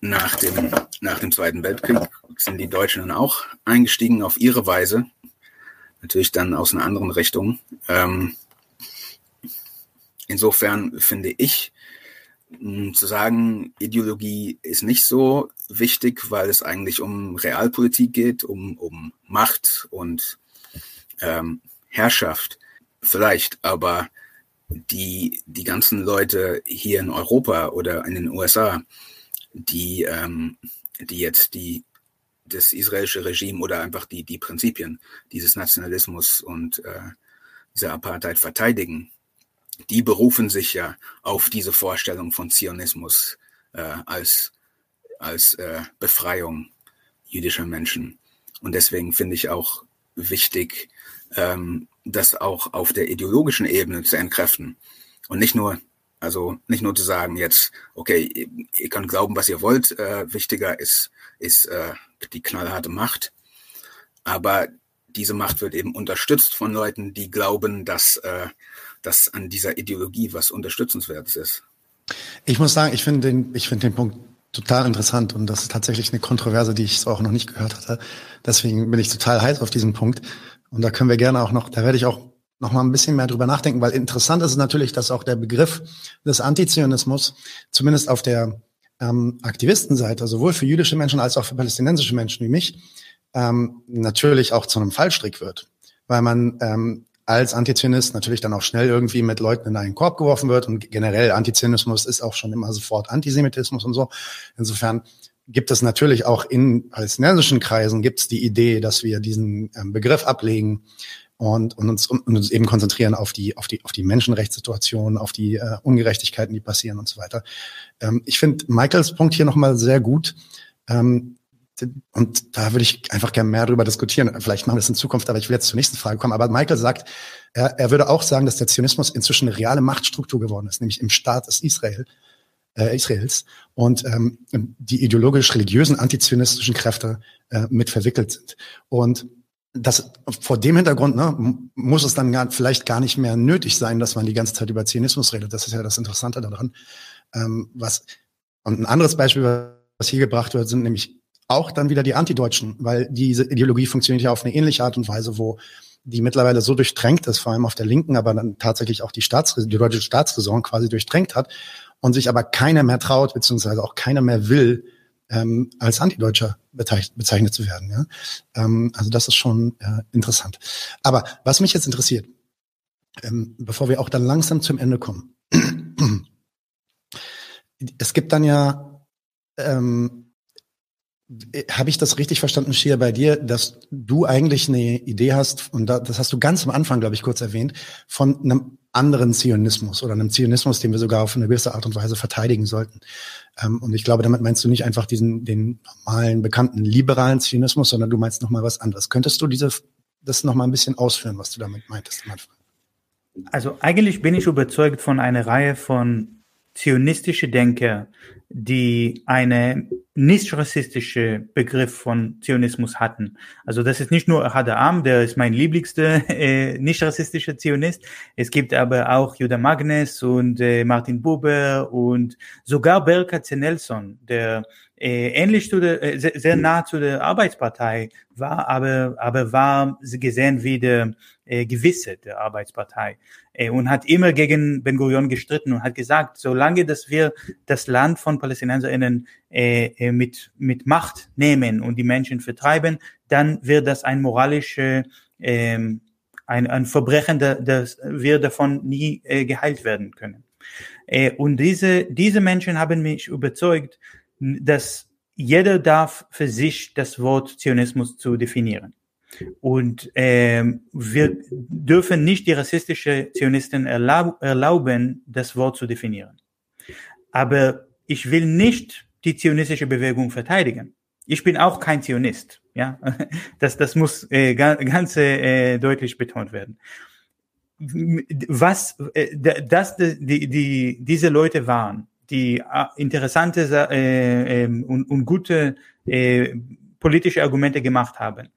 nach dem, nach dem Zweiten Weltkrieg sind die Deutschen dann auch eingestiegen auf ihre Weise. Natürlich dann aus einer anderen Richtung. Ähm, Insofern finde ich, zu sagen, Ideologie ist nicht so wichtig, weil es eigentlich um Realpolitik geht, um, um Macht und ähm, Herrschaft. Vielleicht, aber die, die ganzen Leute hier in Europa oder in den USA, die, ähm, die jetzt die, das israelische Regime oder einfach die, die Prinzipien dieses Nationalismus und äh, dieser Apartheid verteidigen, die berufen sich ja auf diese Vorstellung von Zionismus äh, als, als äh, Befreiung jüdischer Menschen. Und deswegen finde ich auch wichtig, ähm, das auch auf der ideologischen Ebene zu entkräften. Und nicht nur, also nicht nur zu sagen jetzt, okay, ihr könnt glauben, was ihr wollt, äh, wichtiger ist, ist äh, die knallharte Macht. Aber diese Macht wird eben unterstützt von Leuten, die glauben, dass äh, dass an dieser Ideologie was Unterstützenswertes ist. Ich muss sagen, ich finde den, ich finde den Punkt total interessant und das ist tatsächlich eine Kontroverse, die ich so auch noch nicht gehört hatte. Deswegen bin ich total heiß auf diesen Punkt. Und da können wir gerne auch noch, da werde ich auch noch mal ein bisschen mehr drüber nachdenken, weil interessant ist natürlich, dass auch der Begriff des Antizionismus zumindest auf der ähm, Aktivistenseite, sowohl für jüdische Menschen als auch für palästinensische Menschen wie mich, ähm, natürlich auch zu einem Fallstrick wird, weil man ähm, als Antizionist natürlich dann auch schnell irgendwie mit Leuten in einen Korb geworfen wird und generell Antizionismus ist auch schon immer sofort Antisemitismus und so. Insofern gibt es natürlich auch in palästinensischen Kreisen gibt es die Idee, dass wir diesen ähm, Begriff ablegen und, und, uns, und uns eben konzentrieren auf die, auf die, auf die Menschenrechtssituation, auf die äh, Ungerechtigkeiten, die passieren und so weiter. Ähm, ich finde Michaels Punkt hier nochmal sehr gut. Ähm, und da würde ich einfach gerne mehr darüber diskutieren. Vielleicht machen wir das in Zukunft, aber ich will jetzt zur nächsten Frage kommen. Aber Michael sagt, er, er würde auch sagen, dass der Zionismus inzwischen eine reale Machtstruktur geworden ist, nämlich im Staat des Israel, äh, Israels und ähm, die ideologisch-religiösen antizionistischen Kräfte äh, mit verwickelt sind. Und das vor dem Hintergrund ne, muss es dann gar, vielleicht gar nicht mehr nötig sein, dass man die ganze Zeit über Zionismus redet. Das ist ja das Interessante daran. Ähm, was und ein anderes Beispiel, was hier gebracht wird, sind nämlich auch dann wieder die Antideutschen, weil diese Ideologie funktioniert ja auf eine ähnliche Art und Weise, wo die mittlerweile so durchdrängt ist, vor allem auf der Linken, aber dann tatsächlich auch die, Staats die deutsche Staatsräson quasi durchdrängt hat und sich aber keiner mehr traut, beziehungsweise auch keiner mehr will, ähm, als Antideutscher bezeichnet, zu werden. Ja? Ähm, also das ist schon äh, interessant. Aber was mich jetzt interessiert, ähm, bevor wir auch dann langsam zum Ende kommen, es gibt dann ja ähm, habe ich das richtig verstanden, Shia, bei dir, dass du eigentlich eine Idee hast, und das hast du ganz am Anfang, glaube ich, kurz erwähnt, von einem anderen Zionismus oder einem Zionismus, den wir sogar auf eine gewisse Art und Weise verteidigen sollten. Ähm, und ich glaube, damit meinst du nicht einfach diesen, den normalen, bekannten liberalen Zionismus, sondern du meinst nochmal was anderes. Könntest du diese, das nochmal ein bisschen ausführen, was du damit meintest am Anfang? Also eigentlich bin ich überzeugt von einer Reihe von zionistische Denker, die eine nicht rassistische Begriff von Zionismus hatten. Also das ist nicht nur Hadam, der ist mein lieblichster äh, nicht rassistischer Zionist. Es gibt aber auch Judah Magnes und äh, Martin Buber und sogar Berkat Nelson, der ähnlich zu der, äh, sehr, sehr nah zu der Arbeitspartei war, aber, aber war gesehen wie der äh, Gewisse der Arbeitspartei äh, und hat immer gegen Ben Gurion gestritten und hat gesagt, solange dass wir das Land von PalästinenserInnen äh, äh, mit, mit Macht nehmen und die Menschen vertreiben, dann wird das ein moralische ähm, ein, ein Verbrechen, das wir davon nie äh, geheilt werden können. Äh, und diese, diese Menschen haben mich überzeugt, dass jeder darf für sich das Wort Zionismus zu definieren. Und ähm, wir dürfen nicht die rassistische Zionisten erlaub, erlauben, das Wort zu definieren. Aber ich will nicht die zionistische Bewegung verteidigen. Ich bin auch kein Zionist. Ja, das, das muss äh, ganz äh, deutlich betont werden. Was, äh, dass die, die, diese Leute waren, die äh, interessante äh, äh, und, und gute äh, politische Argumente gemacht haben.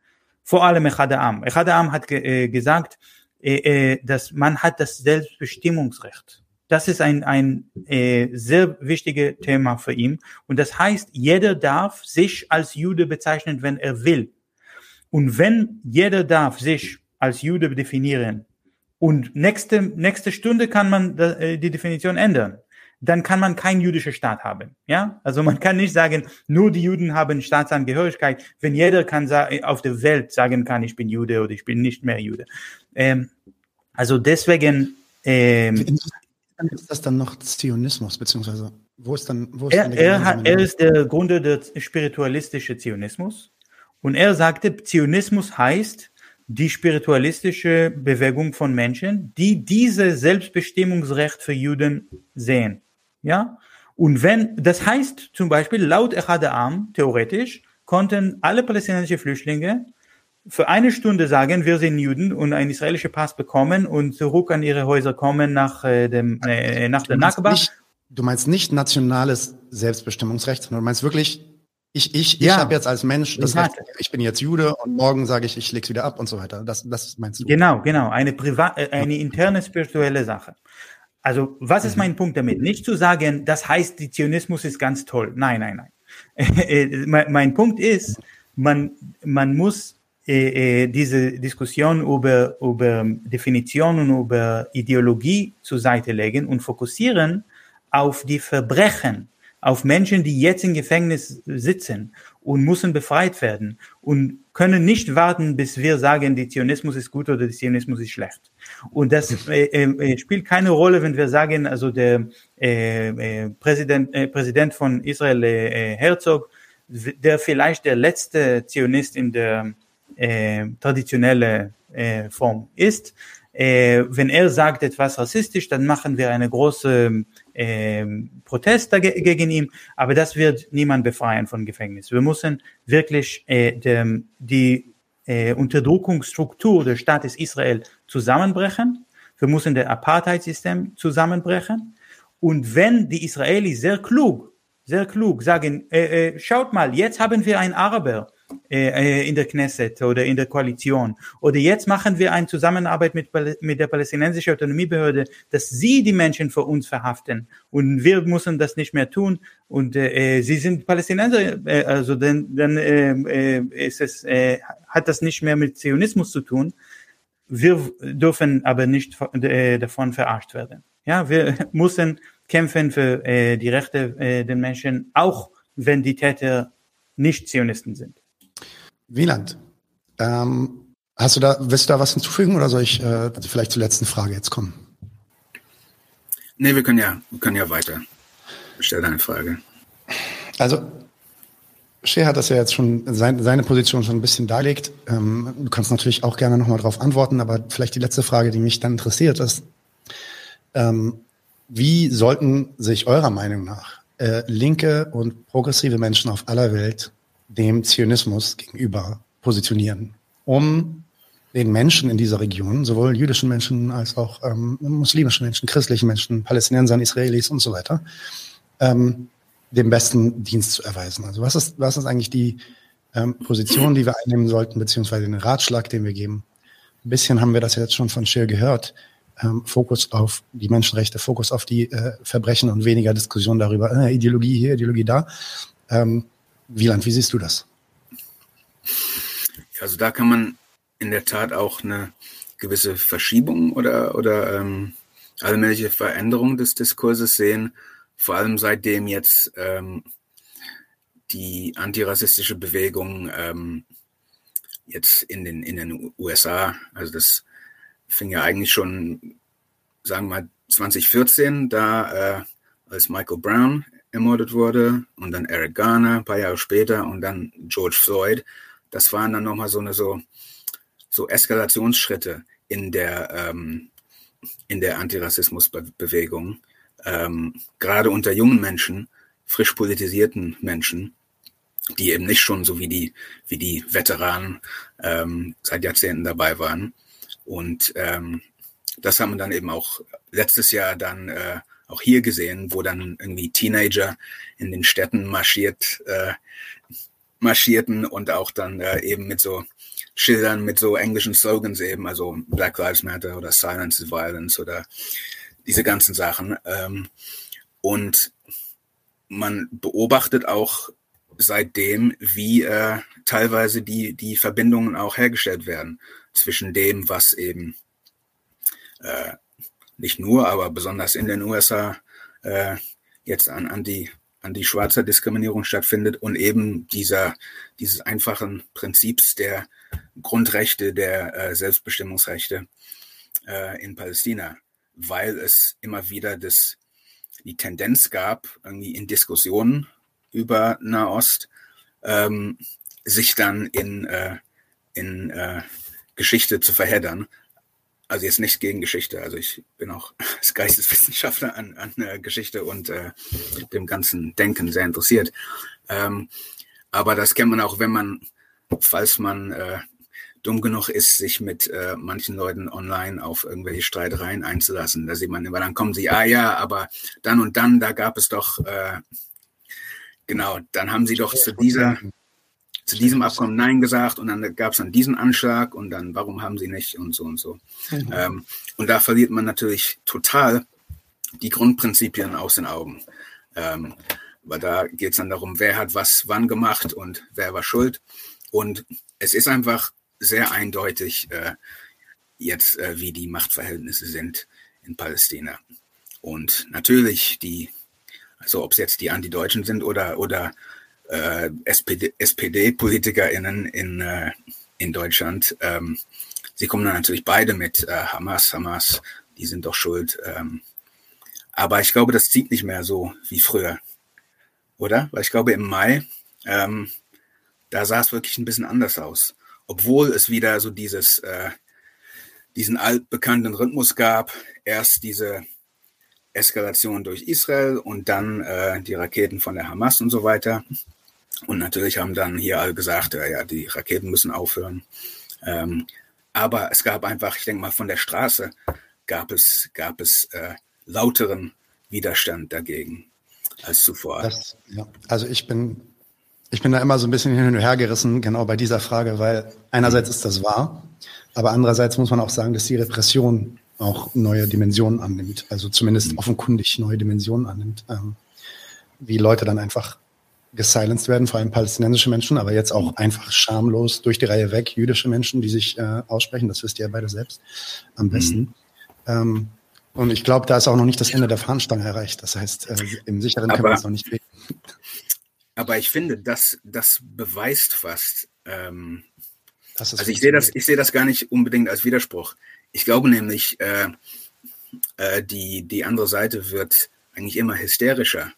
Vor allem Echad Am. Hat ge äh, gesagt, äh, dass man hat das Selbstbestimmungsrecht. Das ist ein, ein äh, sehr wichtiges Thema für ihn. Und das heißt, jeder darf sich als Jude bezeichnen, wenn er will. Und wenn jeder darf sich als Jude definieren und nächste, nächste Stunde kann man die Definition ändern dann kann man keinen jüdischen Staat haben. Ja, also man kann nicht sagen, nur die Juden haben Staatsangehörigkeit, wenn jeder kann auf der Welt sagen kann, ich bin Jude oder ich bin nicht mehr Jude. Ähm, also deswegen. Ähm, ist das dann noch Zionismus beziehungsweise wo ist dann wo ist er, dann er, hat, er ist der Gründer des spiritualistischen Zionismus und er sagte, Zionismus heißt die spiritualistische Bewegung von Menschen, die diese Selbstbestimmungsrecht für Juden sehen. Ja? Und wenn, das heißt zum Beispiel, laut Echad Am, theoretisch, konnten alle palästinensische Flüchtlinge für eine Stunde sagen, wir sind Juden und einen israelischen Pass bekommen und zurück an ihre Häuser kommen nach äh, dem äh, nach der Nakba. du meinst nicht nationales Selbstbestimmungsrecht, sondern du meinst wirklich, ich, ich, ja. ich habe jetzt als Mensch das Recht, ich bin jetzt Jude und morgen sage ich, ich leg's wieder ab und so weiter. Das, das meinst du? Genau, genau. Eine privat, äh, eine interne spirituelle Sache. Also, was ist mhm. mein Punkt damit? Nicht zu sagen, das heißt, die Zionismus ist ganz toll. Nein, nein, nein. mein, mein, Punkt ist, man, man muss äh, äh, diese Diskussion über, über Definitionen, über Ideologie zur Seite legen und fokussieren auf die Verbrechen, auf Menschen, die jetzt im Gefängnis sitzen und müssen befreit werden und können nicht warten, bis wir sagen, die Zionismus ist gut oder der Zionismus ist schlecht. Und das äh, äh, spielt keine Rolle, wenn wir sagen, also der äh, äh, Präsident, äh, Präsident von Israel, äh, Herzog, der vielleicht der letzte Zionist in der traditionelle äh, Form ist, wenn er sagt etwas rassistisch, dann machen wir eine große Protest gegen ihn, aber das wird niemand befreien von Gefängnis. Wir müssen wirklich die äh, Unterdrückungsstruktur des Staates Israel zusammenbrechen. Wir müssen das Apartheid-System zusammenbrechen. Und wenn die Israelis sehr klug, sehr klug sagen, äh, äh, schaut mal, jetzt haben wir einen Araber, äh, äh, in der Knesset oder in der Koalition. Oder jetzt machen wir eine Zusammenarbeit mit, mit der palästinensischen Autonomiebehörde, dass sie die Menschen für uns verhaften. Und wir müssen das nicht mehr tun. Und äh, sie sind Palästinenser, äh, also dann, dann äh, äh, ist es, äh, hat das nicht mehr mit Zionismus zu tun. Wir dürfen aber nicht äh, davon verarscht werden. Ja, wir müssen kämpfen für äh, die Rechte äh, der Menschen, auch wenn die Täter nicht Zionisten sind. Wieland, ähm, hast du da, willst du da was hinzufügen oder soll ich äh, vielleicht zur letzten Frage jetzt kommen? Nee, wir können ja, wir können ja weiter. Stell deine Frage. Also, Shea hat das ja jetzt schon, sein, seine Position schon ein bisschen darlegt. Ähm, du kannst natürlich auch gerne nochmal darauf antworten, aber vielleicht die letzte Frage, die mich dann interessiert, ist, ähm, wie sollten sich eurer Meinung nach äh, linke und progressive Menschen auf aller Welt dem Zionismus gegenüber positionieren, um den Menschen in dieser Region, sowohl jüdischen Menschen als auch ähm, muslimischen Menschen, christlichen Menschen, Palästinensern, Israelis und so weiter, ähm, den besten Dienst zu erweisen. Also was ist, was ist eigentlich die ähm, Position, die wir einnehmen sollten, beziehungsweise den Ratschlag, den wir geben? Ein bisschen haben wir das jetzt schon von Schir gehört. Ähm, Fokus auf die Menschenrechte, Fokus auf die äh, Verbrechen und weniger Diskussion darüber, äh, Ideologie hier, Ideologie da. Ähm, Wieland, wie siehst du das? Also da kann man in der Tat auch eine gewisse Verschiebung oder, oder ähm, allmähliche Veränderung des Diskurses sehen, vor allem seitdem jetzt ähm, die antirassistische Bewegung ähm, jetzt in den, in den USA, also das fing ja eigentlich schon, sagen wir mal, 2014, da äh, als Michael Brown ermordet wurde und dann Eric Garner ein paar Jahre später und dann George Floyd. Das waren dann nochmal so eine so, so Eskalationsschritte in der, ähm, in der Antirassismusbewegung. Ähm, gerade unter jungen Menschen, frisch politisierten Menschen, die eben nicht schon so wie die, wie die Veteranen ähm, seit Jahrzehnten dabei waren. Und ähm, das haben wir dann eben auch letztes Jahr dann äh, auch hier gesehen, wo dann irgendwie Teenager in den Städten marschiert, äh, marschierten und auch dann äh, eben mit so Schildern mit so englischen Slogans eben, also Black Lives Matter oder Silence is Violence oder diese ganzen Sachen. Ähm, und man beobachtet auch seitdem, wie äh, teilweise die, die Verbindungen auch hergestellt werden zwischen dem, was eben äh, nicht nur, aber besonders in den USA äh, jetzt an, an die an die schwarze Diskriminierung stattfindet und eben dieser dieses einfachen Prinzips der Grundrechte der äh, Selbstbestimmungsrechte äh, in Palästina, weil es immer wieder das die Tendenz gab, irgendwie in Diskussionen über Nahost, ähm, sich dann in, äh, in äh, Geschichte zu verheddern also jetzt nicht gegen Geschichte, also ich bin auch als Geisteswissenschaftler an, an äh, Geschichte und äh, dem ganzen Denken sehr interessiert. Ähm, aber das kennt man auch, wenn man, falls man äh, dumm genug ist, sich mit äh, manchen Leuten online auf irgendwelche Streitereien einzulassen. Da sieht man immer, dann kommen sie, ah ja, aber dann und dann, da gab es doch, äh, genau, dann haben sie doch zu dieser zu diesem Abkommen Nein gesagt und dann gab es dann diesen Anschlag und dann, warum haben sie nicht und so und so. Mhm. Ähm, und da verliert man natürlich total die Grundprinzipien aus den Augen. Ähm, weil da geht es dann darum, wer hat was wann gemacht und wer war schuld. Und es ist einfach sehr eindeutig äh, jetzt, äh, wie die Machtverhältnisse sind in Palästina. Und natürlich die, also ob es jetzt die Antideutschen sind oder, oder äh, SPD, SPD-PolitikerInnen in, äh, in Deutschland, ähm, sie kommen dann natürlich beide mit äh, Hamas, Hamas, die sind doch schuld. Ähm, aber ich glaube, das zieht nicht mehr so wie früher, oder? Weil ich glaube, im Mai, ähm, da sah es wirklich ein bisschen anders aus. Obwohl es wieder so dieses, äh, diesen altbekannten Rhythmus gab, erst diese Eskalation durch Israel und dann äh, die Raketen von der Hamas und so weiter. Und natürlich haben dann hier alle gesagt, ja, ja die Raketen müssen aufhören. Ähm, aber es gab einfach, ich denke mal, von der Straße gab es, gab es äh, lauteren Widerstand dagegen als zuvor. Das, ja. Also ich bin, ich bin da immer so ein bisschen hin und her gerissen, genau bei dieser Frage, weil einerseits ist das wahr, aber andererseits muss man auch sagen, dass die Repression auch neue Dimensionen annimmt, also zumindest mhm. offenkundig neue Dimensionen annimmt, ähm, wie Leute dann einfach gesilenced werden, vor allem palästinensische Menschen, aber jetzt auch einfach schamlos durch die Reihe weg jüdische Menschen, die sich äh, aussprechen. Das wisst ihr ja beide selbst am besten. Mhm. Ähm, und ich glaube, da ist auch noch nicht das Ende der Fahnenstange erreicht. Das heißt, äh, im sicheren aber, können wir es noch nicht reden. Aber ich finde, das, das beweist fast. Ähm, also ich sehe das, ich sehe das gar nicht unbedingt als Widerspruch. Ich glaube nämlich, äh, äh, die, die andere Seite wird eigentlich immer hysterischer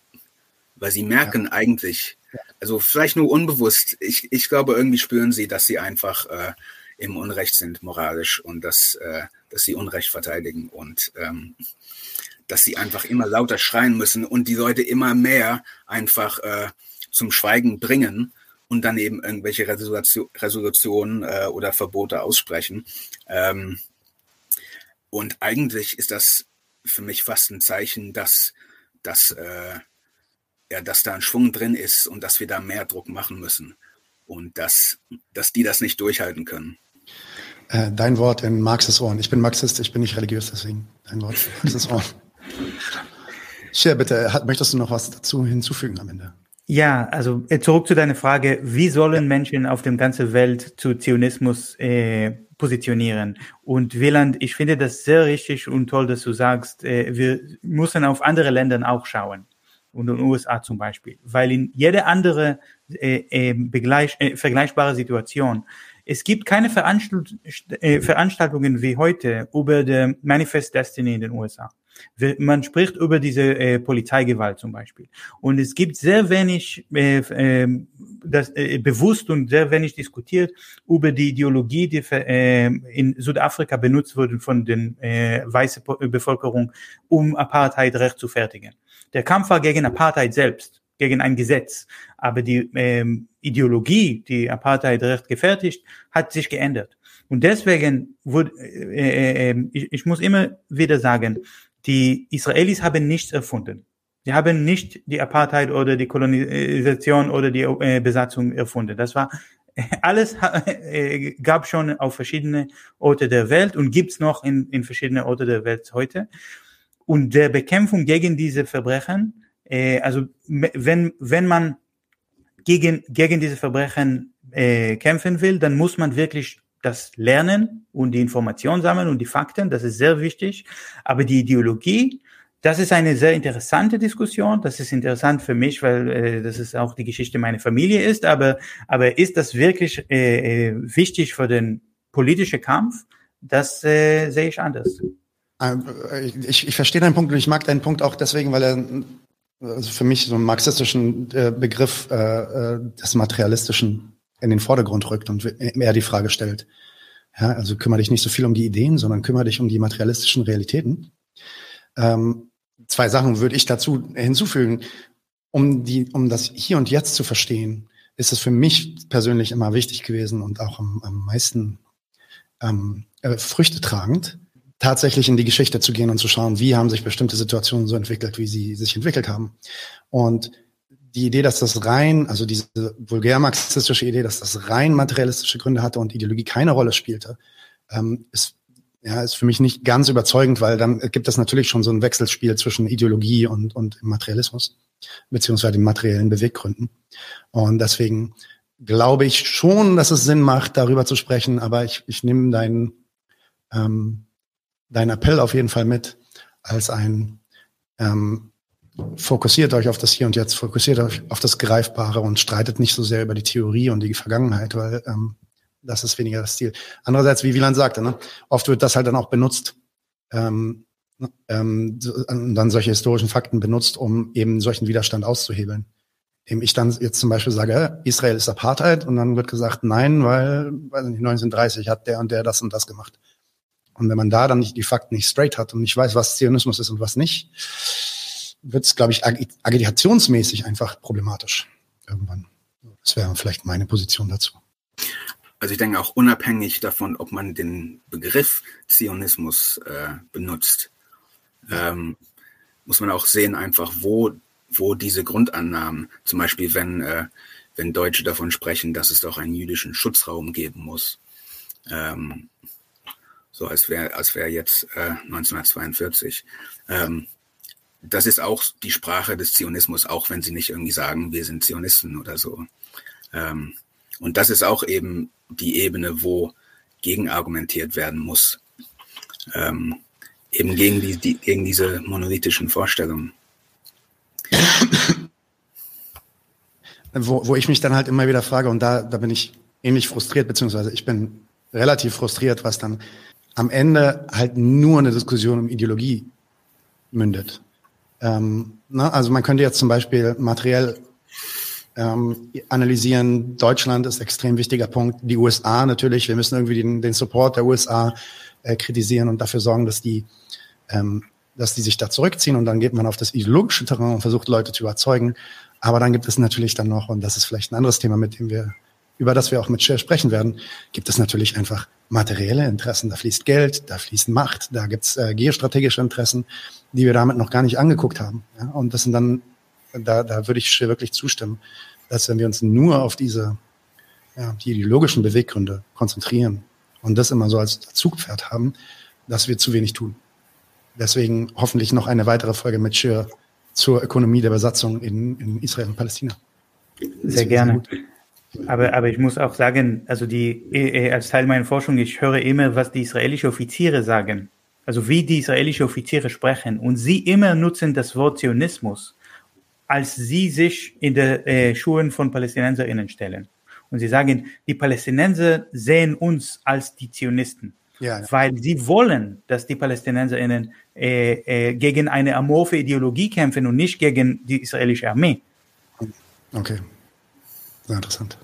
weil sie merken ja. eigentlich, also vielleicht nur unbewusst, ich, ich glaube, irgendwie spüren sie, dass sie einfach äh, im Unrecht sind moralisch und dass, äh, dass sie Unrecht verteidigen und ähm, dass sie einfach immer lauter schreien müssen und die Leute immer mehr einfach äh, zum Schweigen bringen und dann eben irgendwelche Resolution, Resolutionen äh, oder Verbote aussprechen. Ähm, und eigentlich ist das für mich fast ein Zeichen, dass, dass äh, ja, dass da ein Schwung drin ist und dass wir da mehr Druck machen müssen und dass, dass die das nicht durchhalten können. Äh, dein Wort in Marxes Ohren. Ich bin Marxist, ich bin nicht religiös, deswegen dein Wort in Marxes Ohren. Scher, bitte, hat, möchtest du noch was dazu hinzufügen am Ende? Ja, also äh, zurück zu deiner Frage, wie sollen Menschen auf dem ganzen Welt zu Zionismus äh, positionieren? Und Wieland, ich finde das sehr richtig und toll, dass du sagst, äh, wir müssen auf andere Länder auch schauen und in den USA zum Beispiel, weil in jede andere äh, äh, begleich, äh, vergleichbare Situation es gibt keine Veranstalt äh, Veranstaltungen wie heute über der Manifest Destiny in den USA. Man spricht über diese äh, Polizeigewalt zum Beispiel. Und es gibt sehr wenig äh, äh, das, äh, bewusst und sehr wenig diskutiert über die Ideologie, die äh, in Südafrika benutzt wurde von den äh, weißen Bevölkerung, um Apartheid recht zu fertigen. Der Kampf war gegen Apartheid selbst, gegen ein Gesetz. Aber die ähm, Ideologie, die Apartheid recht gefertigt, hat sich geändert. Und deswegen wurde, äh, äh, äh, ich, ich muss immer wieder sagen, die Israelis haben nichts erfunden. Sie haben nicht die Apartheid oder die Kolonisation oder die äh, Besatzung erfunden. Das war alles äh, gab schon auf verschiedene Orte der Welt und gibt's noch in, in verschiedene Orte der Welt heute und der Bekämpfung gegen diese Verbrechen, äh, also wenn, wenn man gegen, gegen diese Verbrechen äh, kämpfen will, dann muss man wirklich das lernen und die Information sammeln und die Fakten, das ist sehr wichtig. Aber die Ideologie, das ist eine sehr interessante Diskussion. Das ist interessant für mich, weil äh, das ist auch die Geschichte meiner Familie ist. Aber, aber ist das wirklich äh, äh wichtig für den politischen Kampf? Das äh, sehe ich anders. Ähm, ich, ich verstehe deinen Punkt und ich mag deinen Punkt auch deswegen, weil er also für mich so einen marxistischen äh, Begriff äh, äh, des Materialistischen in den Vordergrund rückt und eher die Frage stellt. Ja, also kümmere dich nicht so viel um die Ideen, sondern kümmere dich um die materialistischen Realitäten. Ähm, zwei Sachen würde ich dazu hinzufügen. Um die, um das Hier und Jetzt zu verstehen, ist es für mich persönlich immer wichtig gewesen und auch am, am meisten ähm, äh, Früchte tragend, tatsächlich in die Geschichte zu gehen und zu schauen, wie haben sich bestimmte Situationen so entwickelt, wie sie sich entwickelt haben. Und die Idee, dass das rein, also diese vulgär-marxistische Idee, dass das rein materialistische Gründe hatte und Ideologie keine Rolle spielte, ähm, ist ja, ist für mich nicht ganz überzeugend, weil dann gibt es natürlich schon so ein Wechselspiel zwischen Ideologie und, und Materialismus, beziehungsweise den materiellen Beweggründen. Und deswegen glaube ich schon, dass es Sinn macht, darüber zu sprechen, aber ich, ich nehme deinen, ähm, deinen Appell auf jeden Fall mit als ein ähm, fokussiert euch auf das Hier und Jetzt, fokussiert euch auf das Greifbare und streitet nicht so sehr über die Theorie und die Vergangenheit, weil ähm, das ist weniger das Ziel. Andererseits, wie Wieland sagte, ne, oft wird das halt dann auch benutzt, ähm, ähm, dann solche historischen Fakten benutzt, um eben solchen Widerstand auszuhebeln. Indem ich dann jetzt zum Beispiel sage, Israel ist Apartheid und dann wird gesagt, nein, weil, weiß nicht, 1930 hat der und der das und das gemacht. Und wenn man da dann nicht die Fakten nicht straight hat und nicht weiß, was Zionismus ist und was nicht, wird es, glaube ich, ag agitationsmäßig einfach problematisch irgendwann. Das wäre vielleicht meine Position dazu. Also ich denke auch unabhängig davon, ob man den Begriff Zionismus äh, benutzt, ähm, muss man auch sehen einfach, wo, wo diese Grundannahmen, zum Beispiel wenn, äh, wenn Deutsche davon sprechen, dass es doch einen jüdischen Schutzraum geben muss, ähm, so als wäre als wäre jetzt äh, 1942. Ähm, das ist auch die Sprache des Zionismus, auch wenn sie nicht irgendwie sagen, wir sind Zionisten oder so. Ähm, und das ist auch eben die Ebene, wo gegenargumentiert werden muss. Ähm, eben gegen, die, die, gegen diese monolithischen Vorstellungen. Wo, wo ich mich dann halt immer wieder frage, und da, da bin ich ähnlich frustriert, beziehungsweise ich bin relativ frustriert, was dann am Ende halt nur eine Diskussion um Ideologie mündet. Ähm, na, also man könnte jetzt zum Beispiel materiell ähm, analysieren. Deutschland ist extrem wichtiger Punkt. Die USA natürlich. Wir müssen irgendwie den, den Support der USA äh, kritisieren und dafür sorgen, dass die, ähm, dass die sich da zurückziehen. Und dann geht man auf das ideologische Terrain und versucht Leute zu überzeugen. Aber dann gibt es natürlich dann noch, und das ist vielleicht ein anderes Thema, mit dem wir über das wir auch mit Cher sprechen werden, gibt es natürlich einfach materielle Interessen. Da fließt Geld, da fließt Macht, da gibt's äh, geostrategische Interessen, die wir damit noch gar nicht angeguckt haben. Ja? Und das sind dann da, da würde ich wirklich zustimmen, dass wenn wir uns nur auf diese ja, die ideologischen Beweggründe konzentrieren und das immer so als Zugpferd haben, dass wir zu wenig tun. Deswegen hoffentlich noch eine weitere Folge mit Schir zur Ökonomie der Besatzung in, in Israel und Palästina. Sehr gerne. Aber, aber ich muss auch sagen, also die, äh, als Teil meiner Forschung, ich höre immer, was die israelischen Offiziere sagen. Also wie die israelischen Offiziere sprechen. Und sie immer nutzen das Wort Zionismus als sie sich in der äh, Schuhen von PalästinenserInnen stellen. Und sie sagen, die Palästinenser sehen uns als die Zionisten. Ja, ja. Weil sie wollen, dass die PalästinenserInnen äh, äh, gegen eine amorphe Ideologie kämpfen und nicht gegen die israelische Armee. Okay. Sehr interessant.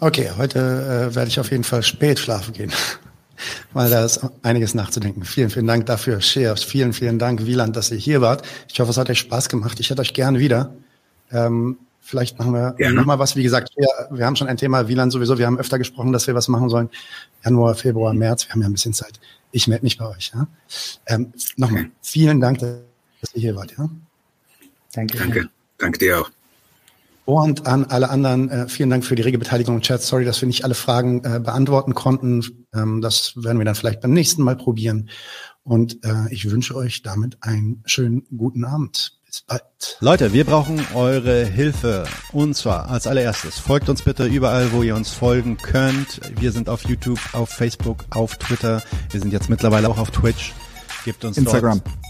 Okay, heute äh, werde ich auf jeden Fall spät schlafen gehen weil da ist einiges nachzudenken. Vielen, vielen Dank dafür, Cheers. Vielen, vielen Dank, Wieland, dass ihr hier wart. Ich hoffe, es hat euch Spaß gemacht. Ich hätte euch gerne wieder. Ähm, vielleicht machen wir ja. nochmal was. Wie gesagt, wir, wir haben schon ein Thema, Wieland sowieso. Wir haben öfter gesprochen, dass wir was machen sollen. Januar, Februar, März. Wir haben ja ein bisschen Zeit. Ich melde mich bei euch. Ja? Ähm, nochmal, okay. vielen Dank, dass ihr hier wart. Ja? Danke. Danke. Danke dir auch. Und an alle anderen, äh, vielen Dank für die rege Beteiligung im Chat. Sorry, dass wir nicht alle Fragen äh, beantworten konnten. Ähm, das werden wir dann vielleicht beim nächsten Mal probieren. Und äh, ich wünsche euch damit einen schönen guten Abend. Bis bald. Leute, wir brauchen eure Hilfe. Und zwar als allererstes, folgt uns bitte überall, wo ihr uns folgen könnt. Wir sind auf YouTube, auf Facebook, auf Twitter. Wir sind jetzt mittlerweile auch auf Twitch. Gebt uns Instagram. Dort